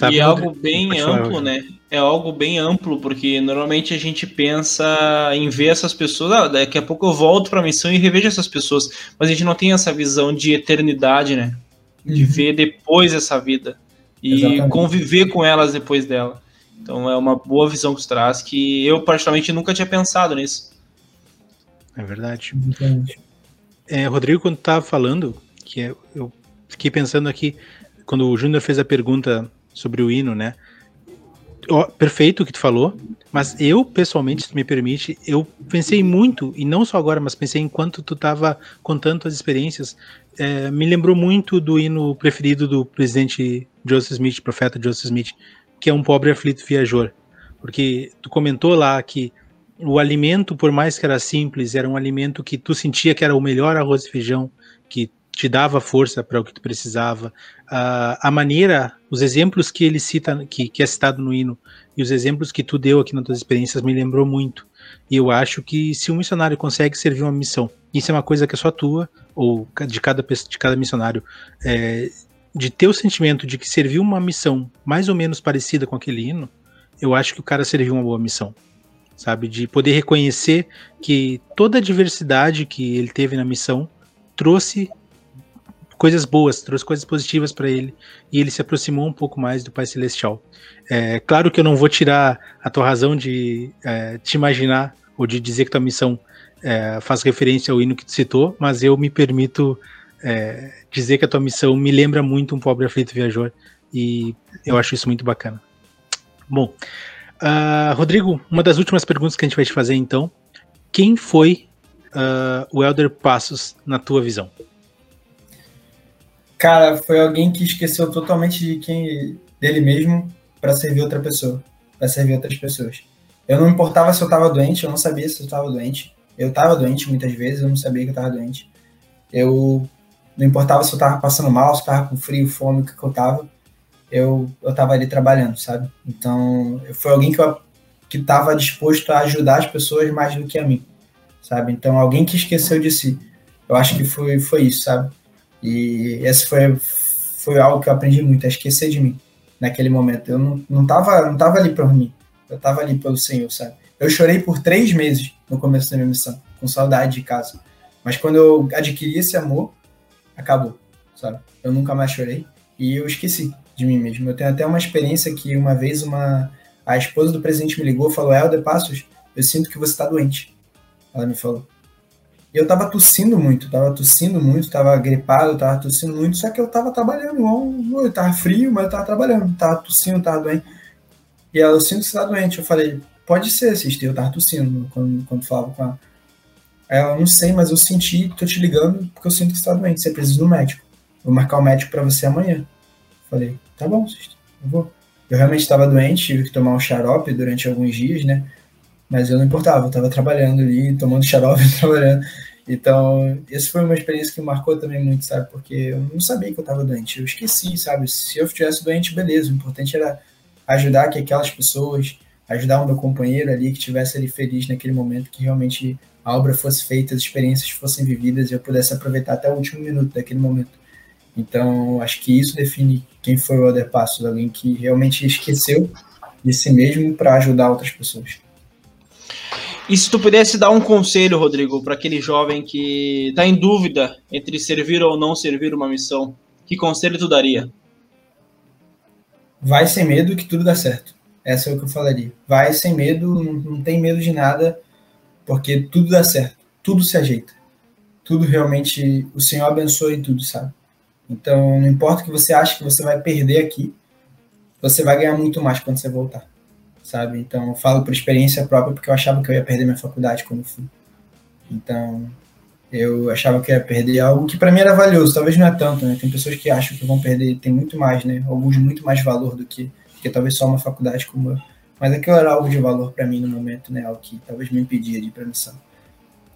Sabe, e é algo bem amplo, né? É algo bem amplo, porque normalmente a gente pensa em ver essas pessoas, ah, daqui a pouco eu volto para a missão e revejo essas pessoas, mas a gente não tem essa visão de eternidade, né? De uhum. ver depois essa vida e Exatamente. conviver com elas depois dela. Então é uma boa visão que você traz, que eu particularmente nunca tinha pensado nisso. É verdade. É, Rodrigo, quando estava falando, que é, eu fiquei pensando aqui, quando o Júnior fez a pergunta sobre o hino, né? Oh, perfeito o que tu falou, mas eu, pessoalmente, se tu me permite, eu pensei muito, e não só agora, mas pensei enquanto tu estava contando as experiências, é, me lembrou muito do hino preferido do presidente Joseph Smith, profeta Joseph Smith, que é um pobre aflito viajor. Porque tu comentou lá que o alimento, por mais que era simples, era um alimento que tu sentia que era o melhor arroz e feijão, que te dava força para o que tu precisava. A maneira, os exemplos que ele cita, que, que é citado no hino, e os exemplos que tu deu aqui nas tuas experiências me lembrou muito. E eu acho que se um missionário consegue servir uma missão, isso é uma coisa que é só tua, ou de cada, de cada missionário, é, de ter o sentimento de que serviu uma missão mais ou menos parecida com aquele hino, eu acho que o cara serviu uma boa missão. Sabe? De poder reconhecer que toda a diversidade que ele teve na missão trouxe coisas boas, trouxe coisas positivas para ele e ele se aproximou um pouco mais do Pai Celestial. É claro que eu não vou tirar a tua razão de é, te imaginar ou de dizer que tua missão é, faz referência ao hino que tu citou, mas eu me permito é, dizer que a tua missão me lembra muito um pobre aflito viajor e eu acho isso muito bacana. Bom, uh, Rodrigo, uma das últimas perguntas que a gente vai te fazer então, quem foi uh, o Elder Passos na tua visão? Cara, foi alguém que esqueceu totalmente de quem dele mesmo para servir outra pessoa, para servir outras pessoas. Eu não importava se eu estava doente, eu não sabia se eu estava doente. Eu estava doente muitas vezes, eu não sabia que eu estava doente. Eu não importava se eu estava passando mal, se eu estava com frio, fome, o que eu estava. Eu eu estava ali trabalhando, sabe? Então, foi alguém que eu que estava disposto a ajudar as pessoas mais do que a mim, sabe? Então, alguém que esqueceu de si. Eu acho que foi foi isso, sabe? E esse foi, foi algo que eu aprendi muito, a esquecer de mim naquele momento. Eu não, não, tava, não tava ali por mim, eu tava ali pelo Senhor, sabe? Eu chorei por três meses no começo da minha missão, com saudade de casa. Mas quando eu adquiri esse amor, acabou, sabe? Eu nunca mais chorei e eu esqueci de mim mesmo. Eu tenho até uma experiência que uma vez uma a esposa do presidente me ligou e falou: Helder Passos, eu sinto que você está doente. Ela me falou. E eu tava tossindo muito, tava tossindo muito, tava gripado, tava tossindo muito, só que eu tava trabalhando, eu tava frio, mas eu tava trabalhando, tava tossindo, tava doente. E ela, eu sinto que você tá doente. Eu falei, pode ser, sister, eu tava tossindo quando, quando falava com ela. Aí ela, não sei, mas eu senti, tô te ligando porque eu sinto que você tá doente, você precisa do médico. Vou marcar o médico para você amanhã. Eu falei, tá bom, sister, eu vou. Eu realmente estava doente, tive que tomar um xarope durante alguns dias, né? Mas eu não importava, eu estava trabalhando ali, tomando xarope, trabalhando. Então, essa foi uma experiência que marcou também muito, sabe? Porque eu não sabia que eu estava doente, eu esqueci, sabe? Se eu estivesse doente, beleza, o importante era ajudar que aquelas pessoas, ajudar o meu companheiro ali que estivesse ali feliz naquele momento, que realmente a obra fosse feita, as experiências fossem vividas e eu pudesse aproveitar até o último minuto daquele momento. Então, acho que isso define quem foi o Alder Passos, alguém que realmente esqueceu de si mesmo para ajudar outras pessoas. E se tu pudesse dar um conselho, Rodrigo, para aquele jovem que está em dúvida entre servir ou não servir uma missão, que conselho tu daria? Vai sem medo que tudo dá certo. Essa é o que eu falaria. Vai sem medo, não, tem medo de nada, porque tudo dá certo. Tudo se ajeita. Tudo realmente, o Senhor abençoa em tudo, sabe? Então, não importa o que você acha que você vai perder aqui, você vai ganhar muito mais quando você voltar sabe? Então, eu falo por experiência própria porque eu achava que eu ia perder minha faculdade quando fui. Então, eu achava que ia perder algo que para mim era valioso, talvez não é tanto, né? Tem pessoas que acham que vão perder, tem muito mais, né? Alguns muito mais valor do que, que talvez só uma faculdade como eu. Mas aquilo era algo de valor para mim no momento, né? Algo que talvez me impedia de ir para missão.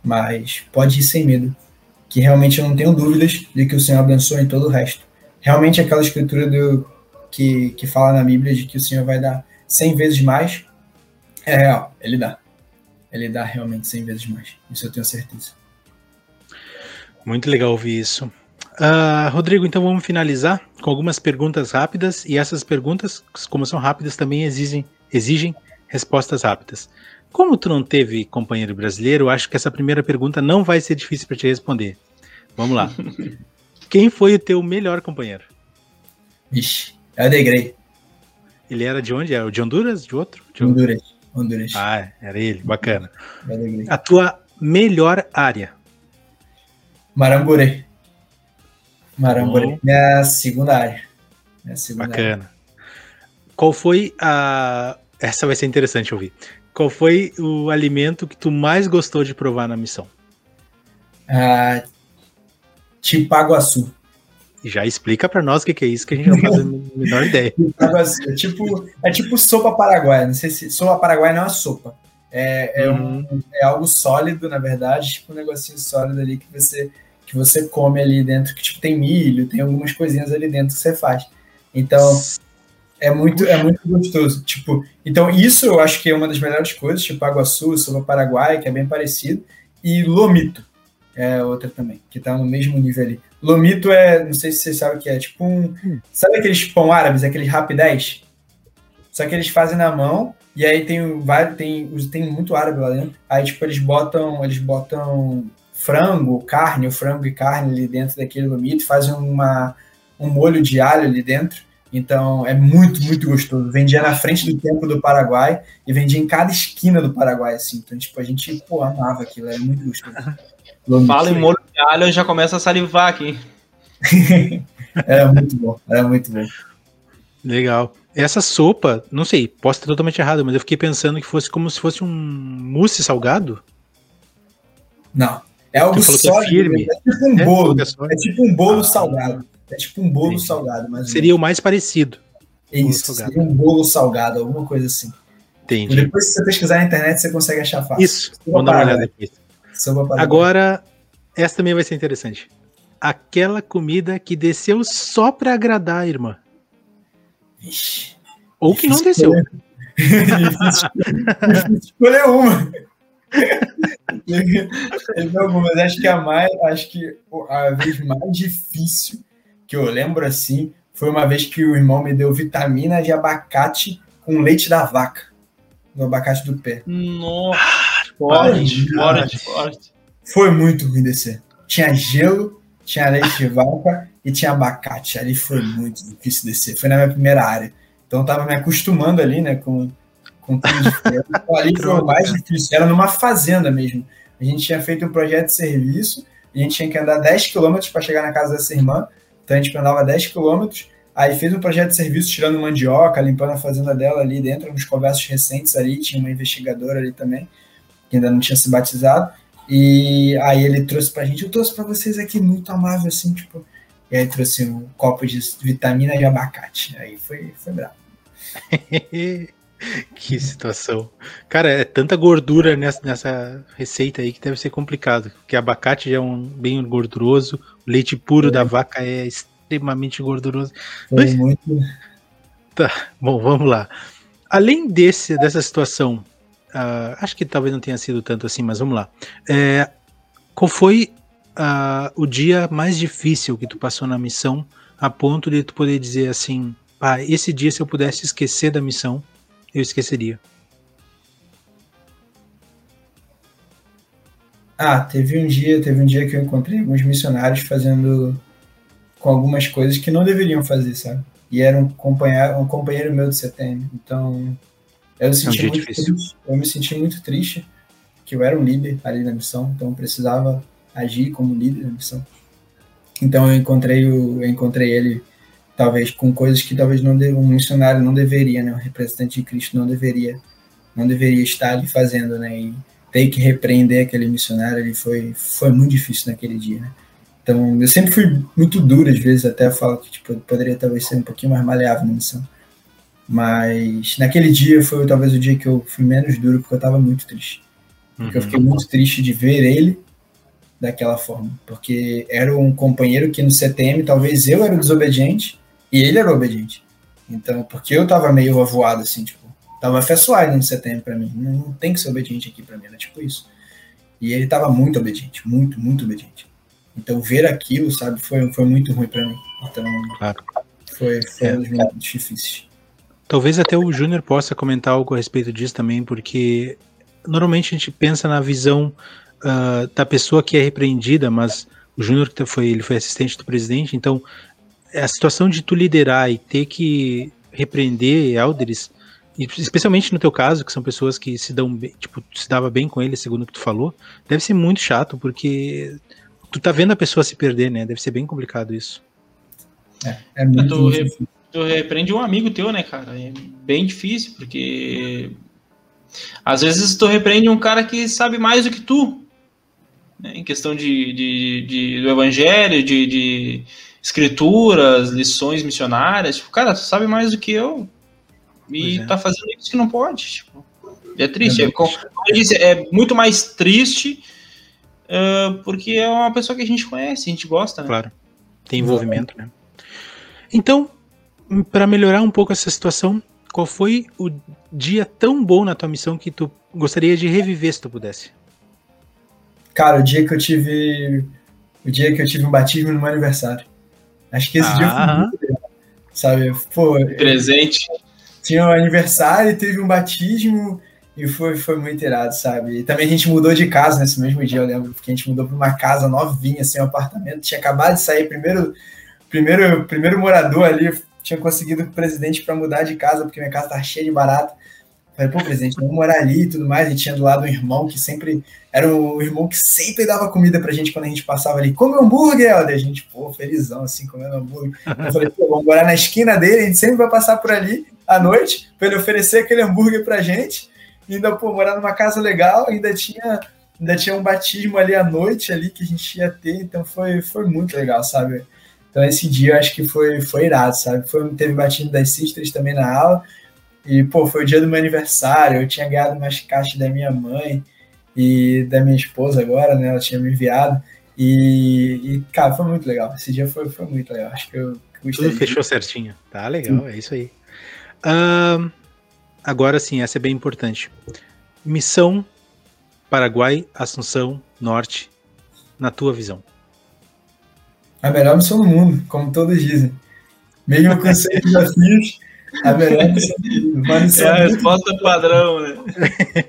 Mas pode ir sem medo, que realmente eu não tenho dúvidas de que o Senhor abençoe em todo o resto. Realmente aquela escritura do, que, que fala na Bíblia de que o Senhor vai dar 100 vezes mais, é real, ele dá. Ele dá realmente 100 vezes mais. Isso eu tenho certeza. Muito legal ouvir isso. Uh, Rodrigo, então vamos finalizar com algumas perguntas rápidas e essas perguntas, como são rápidas, também exigem, exigem respostas rápidas. Como tu não teve companheiro brasileiro, eu acho que essa primeira pergunta não vai ser difícil para te responder. Vamos lá. Quem foi o teu melhor companheiro? É o Degrei. Ele era de onde? Era de Honduras? De outro? De Honduras. Honduras. Ah, era ele. Bacana. É A tua melhor área? Maramburê. Maramburê. Minha segunda área. Minha segunda Bacana. Área. Qual foi a. Essa vai ser interessante ouvir. Qual foi o alimento que tu mais gostou de provar na missão? Ah, Tipaguaçu. Já explica para nós o que, que, é isso, que a gente não faz a menor ideia. é tipo, é tipo sopa paraguaia. Não sei se sopa paraguaia não é uma sopa. É, é, uhum. um, é algo sólido, na verdade, tipo um negocinho sólido ali que você que você come ali dentro, que tipo tem milho, tem algumas coisinhas ali dentro que você faz. Então é muito é muito gostoso. Tipo, então isso eu acho que é uma das melhores coisas, tipo aguaçu, sopa paraguaia, que é bem parecido, e lomito é outra também, que tá no mesmo nível ali. Lomito é, não sei se você sabe o que é, tipo um. Hum. Sabe aqueles pão árabes, aqueles rapidez? Só que eles fazem na mão, e aí tem vários, tem, tem muito árabe lá dentro. Aí, tipo, eles botam, eles botam frango, carne, o frango e carne ali dentro daquele lomito, fazem uma, um molho de alho ali dentro. Então é muito, muito gostoso. Vendia na frente do templo do Paraguai e vendia em cada esquina do Paraguai, assim. Então, tipo, a gente, pô, amava aquilo, era muito gostoso. Fala em molho alho, eu já começo a salivar aqui. era muito bom, era muito bom. Legal. Essa sopa, não sei, posso estar totalmente errado, mas eu fiquei pensando que fosse como se fosse um mousse salgado. Não. É algo sólido, é firme. É tipo um é, bolo. É, tipo um bolo ah, salgado. É tipo um bolo entendi. salgado. Mas Seria o mais parecido. Isso, seria um bolo salgado, alguma coisa assim. Entendi. E depois, se você pesquisar na internet, você consegue achar fácil. Isso, vamos dar uma olhada depois. Agora, essa também vai ser interessante. Aquela comida que desceu só para agradar a irmã. Ixi, Ou que não desceu. escolher uma. mas acho que a mais, acho que a vez mais difícil que eu lembro assim foi uma vez que o irmão me deu vitamina de abacate com leite da vaca no abacate do pé. Nossa! Forte, forte, forte. Foi muito ruim descer. Tinha gelo, tinha leite de vaca e tinha abacate. Ali foi muito difícil descer. Foi na minha primeira área. Então eu tava me acostumando ali, né, com, com tudo diferente. Então, ali foi o mais difícil. Era numa fazenda mesmo. A gente tinha feito um projeto de serviço, a gente tinha que andar 10 quilômetros para chegar na casa dessa irmã. Então a gente andava 10 quilômetros, aí fez um projeto de serviço tirando mandioca, limpando a fazenda dela ali dentro, nos conversos recentes ali, tinha uma investigadora ali também que ainda não tinha se batizado. E aí ele trouxe pra gente, eu trouxe pra vocês aqui, muito amável, assim, tipo. E aí trouxe um copo de vitamina de abacate. Aí foi, foi bravo. que situação. Cara, é tanta gordura nessa, nessa receita aí que deve ser complicado. Porque abacate já é um bem gorduroso, o leite puro é. da vaca é extremamente gorduroso. Foi Mas, muito. Tá, bom, vamos lá. Além desse, dessa situação, Uh, acho que talvez não tenha sido tanto assim, mas vamos lá. É, qual foi uh, o dia mais difícil que tu passou na missão, a ponto de tu poder dizer assim, ah, esse dia se eu pudesse esquecer da missão, eu esqueceria? Ah, teve um dia, teve um dia que eu encontrei alguns missionários fazendo com algumas coisas que não deveriam fazer, sabe? E era um companheiro, um companheiro meu de setembro. Então, eu me, senti é um muito triste, eu me senti muito triste, que eu era um líder ali na missão, então eu precisava agir como líder na missão. Então eu encontrei, o, eu encontrei ele, talvez, com coisas que talvez não um missionário não deveria, né? Um representante de Cristo não deveria, não deveria estar ali fazendo, né? E ter que repreender aquele missionário, ele foi, foi muito difícil naquele dia, né? Então, eu sempre fui muito duro, às vezes, até falo que tipo, poderia talvez ser um pouquinho mais maleável na missão. Mas naquele dia foi talvez o dia que eu fui menos duro, porque eu estava muito triste. Porque uhum. eu fiquei muito triste de ver ele daquela forma. Porque era um companheiro que no CTM talvez eu era o desobediente e ele era o obediente. Então, porque eu tava meio avoado, assim, tipo, tava fessuado no CTM para mim. Não, não, tem que ser obediente aqui para mim, era tipo isso. E ele tava muito obediente, muito, muito obediente. Então, ver aquilo, sabe, foi, foi muito ruim para mim. Então, claro. Foi, foi é. um dos momentos difíceis. Talvez até o Júnior possa comentar algo a respeito disso também, porque normalmente a gente pensa na visão uh, da pessoa que é repreendida, mas o Júnior que foi, ele foi assistente do presidente, então a situação de tu liderar e ter que repreender elders, especialmente no teu caso, que são pessoas que se dão bem, tipo, se dava bem com ele, segundo o que tu falou, deve ser muito chato, porque tu tá vendo a pessoa se perder, né? Deve ser bem complicado isso. É, é muito re, tu repreende um amigo teu, né, cara? É bem difícil, porque às vezes tu repreende um cara que sabe mais do que tu, né? em questão de, de, de do evangelho, de, de escrituras, lições missionárias. Tipo, cara, tu sabe mais do que eu e é. tá fazendo isso que não pode. Tipo, é triste. É, como, eu disse, é muito mais triste uh, porque é uma pessoa que a gente conhece, a gente gosta, né? Claro. Tem envolvimento, né? Então, para melhorar um pouco essa situação, qual foi o dia tão bom na tua missão que tu gostaria de reviver se tu pudesse? Cara, o dia que eu tive. O dia que eu tive um batismo no meu aniversário. Acho que esse ah. dia foi muito legal. Sabe? Pô, Presente. Tinha um aniversário e teve um batismo e foi, foi muito irado, sabe? E também a gente mudou de casa nesse mesmo dia, eu lembro, porque a gente mudou para uma casa novinha, assim, um apartamento. Tinha acabado de sair, primeiro, primeiro, primeiro morador ali, tinha conseguido o presidente para mudar de casa, porque minha casa tá cheia de barato. Falei, pô, presidente, vamos morar ali e tudo mais. E tinha do lado um irmão que sempre. Era o irmão que sempre dava comida pra gente quando a gente passava ali. Come hambúrguer, Helder. A gente, pô, felizão, assim, comendo hambúrguer. Eu falei, pô, vamos morar na esquina dele, a gente sempre vai passar por ali à noite, pra ele oferecer aquele hambúrguer pra gente. E ainda, pô, morar numa casa legal, ainda tinha. Ainda tinha um batismo ali à noite ali que a gente ia ter, então foi, foi muito legal, sabe? Então esse dia eu acho que foi, foi irado, sabe? Foi, teve batismo das sisters também na aula. E, pô, foi o dia do meu aniversário, eu tinha ganhado umas caixas da minha mãe e da minha esposa agora, né? Ela tinha me enviado. E, e cara, foi muito legal. Esse dia foi, foi muito legal. Acho que eu, eu Tudo fechou certinho. Tá legal, é isso aí. Agora sim, essa é bem importante. Missão Paraguai, Assunção, Norte, na tua visão. A melhor missão do mundo, como todos dizem. Mesmo com seis desafios, a melhor missão do mundo. é a resposta muito... padrão, né?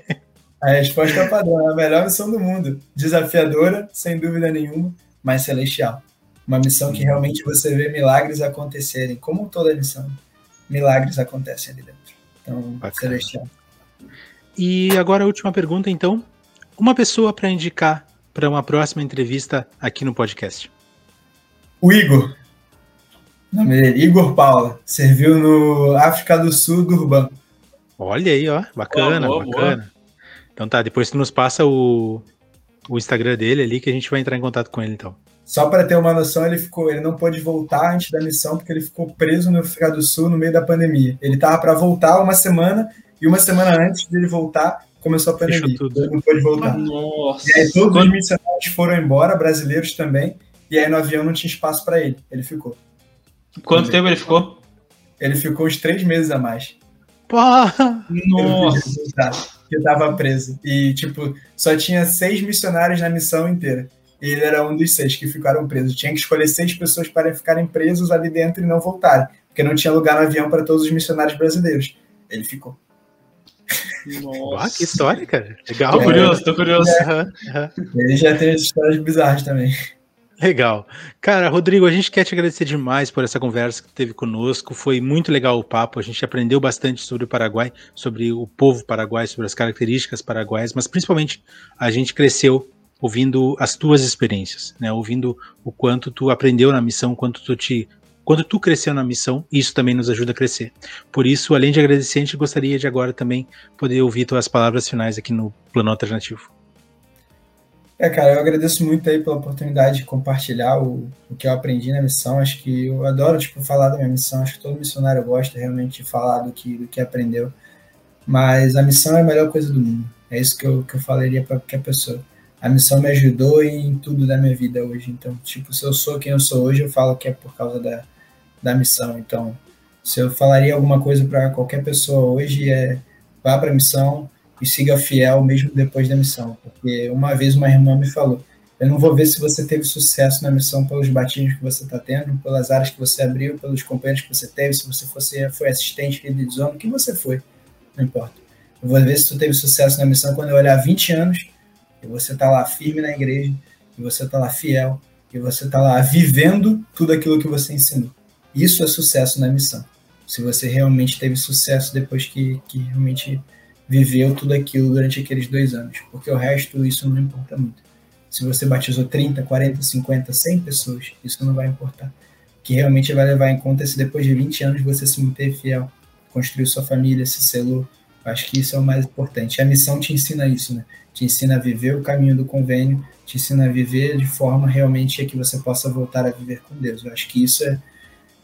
A resposta é padrão, a melhor missão do mundo. Desafiadora, sem dúvida nenhuma, mas celestial. Uma missão que realmente você vê milagres acontecerem, como toda missão. Milagres acontecem ali dentro. Então, Bacana. celestial. E agora a última pergunta, então. Uma pessoa para indicar para uma próxima entrevista aqui no podcast. O Igor. O nome dele, Igor Paula. Serviu no África do Sul do Urbano. Olha aí, ó. Bacana, boa, boa, bacana. Boa. Então tá, depois tu nos passa o, o Instagram dele ali que a gente vai entrar em contato com ele então. Só para ter uma noção, ele ficou, ele não pôde voltar antes da missão porque ele ficou preso no África do Sul no meio da pandemia. Ele tava para voltar uma semana e uma semana antes dele voltar começou a pandemia. Ele não pôde voltar. Nossa. E aí todos os missionários foram embora, brasileiros também. E aí no avião não tinha espaço para ele. Ele ficou. Quanto tempo ele ficou? Ele ficou uns três meses a mais. Porra! Nossa! Que tava preso. E, tipo, só tinha seis missionários na missão inteira. E ele era um dos seis que ficaram presos. Tinha que escolher seis pessoas para ficarem presos ali dentro e não voltarem. Porque não tinha lugar no avião para todos os missionários brasileiros. Ele ficou. Nossa. Ah, que história, cara. Legal. Tô curioso, tô curioso. É. Uhum. Ele já tem histórias bizarras também. Legal. Cara, Rodrigo, a gente quer te agradecer demais por essa conversa que teve conosco. Foi muito legal o papo. A gente aprendeu bastante sobre o Paraguai, sobre o povo paraguai, sobre as características paraguaias, mas principalmente a gente cresceu ouvindo as tuas experiências, né? Ouvindo o quanto tu aprendeu na missão, quanto tu te quando tu cresceu na missão, isso também nos ajuda a crescer. Por isso, além de agradecer, a gente gostaria de agora também poder ouvir tuas palavras finais aqui no Plano Alternativo. É, cara, eu agradeço muito aí pela oportunidade de compartilhar o, o que eu aprendi na missão. Acho que eu adoro, tipo, falar da minha missão. Acho que todo missionário gosta realmente de falar do que, do que aprendeu. Mas a missão é a melhor coisa do mundo. É isso que eu, que eu falaria para qualquer pessoa. A missão me ajudou em tudo da minha vida hoje. Então, tipo, se eu sou quem eu sou hoje, eu falo que é por causa da, da missão. Então, se eu falaria alguma coisa para qualquer pessoa hoje, é vá para missão, e siga fiel mesmo depois da missão. Porque uma vez uma irmã me falou Eu não vou ver se você teve sucesso na missão pelos batismos que você está tendo, pelas áreas que você abriu, pelos companheiros que você teve, se você fosse, foi assistente, líder de zona, o que você foi, não importa. Eu vou ver se tu teve sucesso na missão quando eu olhar 20 anos e você está lá firme na igreja, e você está lá fiel, e você está lá vivendo tudo aquilo que você ensinou. Isso é sucesso na missão. Se você realmente teve sucesso depois que, que realmente viveu tudo aquilo durante aqueles dois anos. Porque o resto, isso não importa muito. Se você batizou 30, 40, 50, 100 pessoas, isso não vai importar. O que realmente vai levar em conta é se depois de 20 anos você se manter fiel, construiu sua família, se selou. Acho que isso é o mais importante. A missão te ensina isso, né? Te ensina a viver o caminho do convênio, te ensina a viver de forma realmente que você possa voltar a viver com Deus. Eu acho que isso é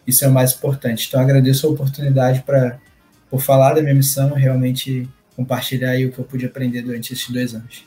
isso é o mais importante. Então agradeço a oportunidade para por falar da minha missão, realmente compartilhar aí o que eu pude aprender durante esses dois anos.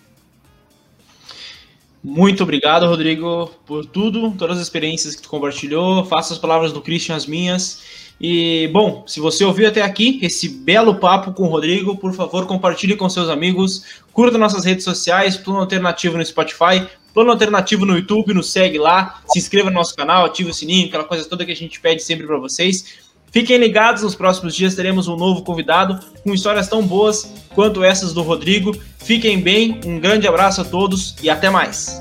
Muito obrigado, Rodrigo, por tudo, todas as experiências que tu compartilhou. Faça as palavras do Christian as minhas. E, bom, se você ouviu até aqui esse belo papo com o Rodrigo, por favor, compartilhe com seus amigos, curta nossas redes sociais, Plano Alternativo no Spotify, Plano Alternativo no YouTube, nos segue lá, se inscreva no nosso canal, ative o sininho, aquela coisa toda que a gente pede sempre para vocês. Fiquem ligados, nos próximos dias teremos um novo convidado com histórias tão boas quanto essas do Rodrigo. Fiquem bem, um grande abraço a todos e até mais.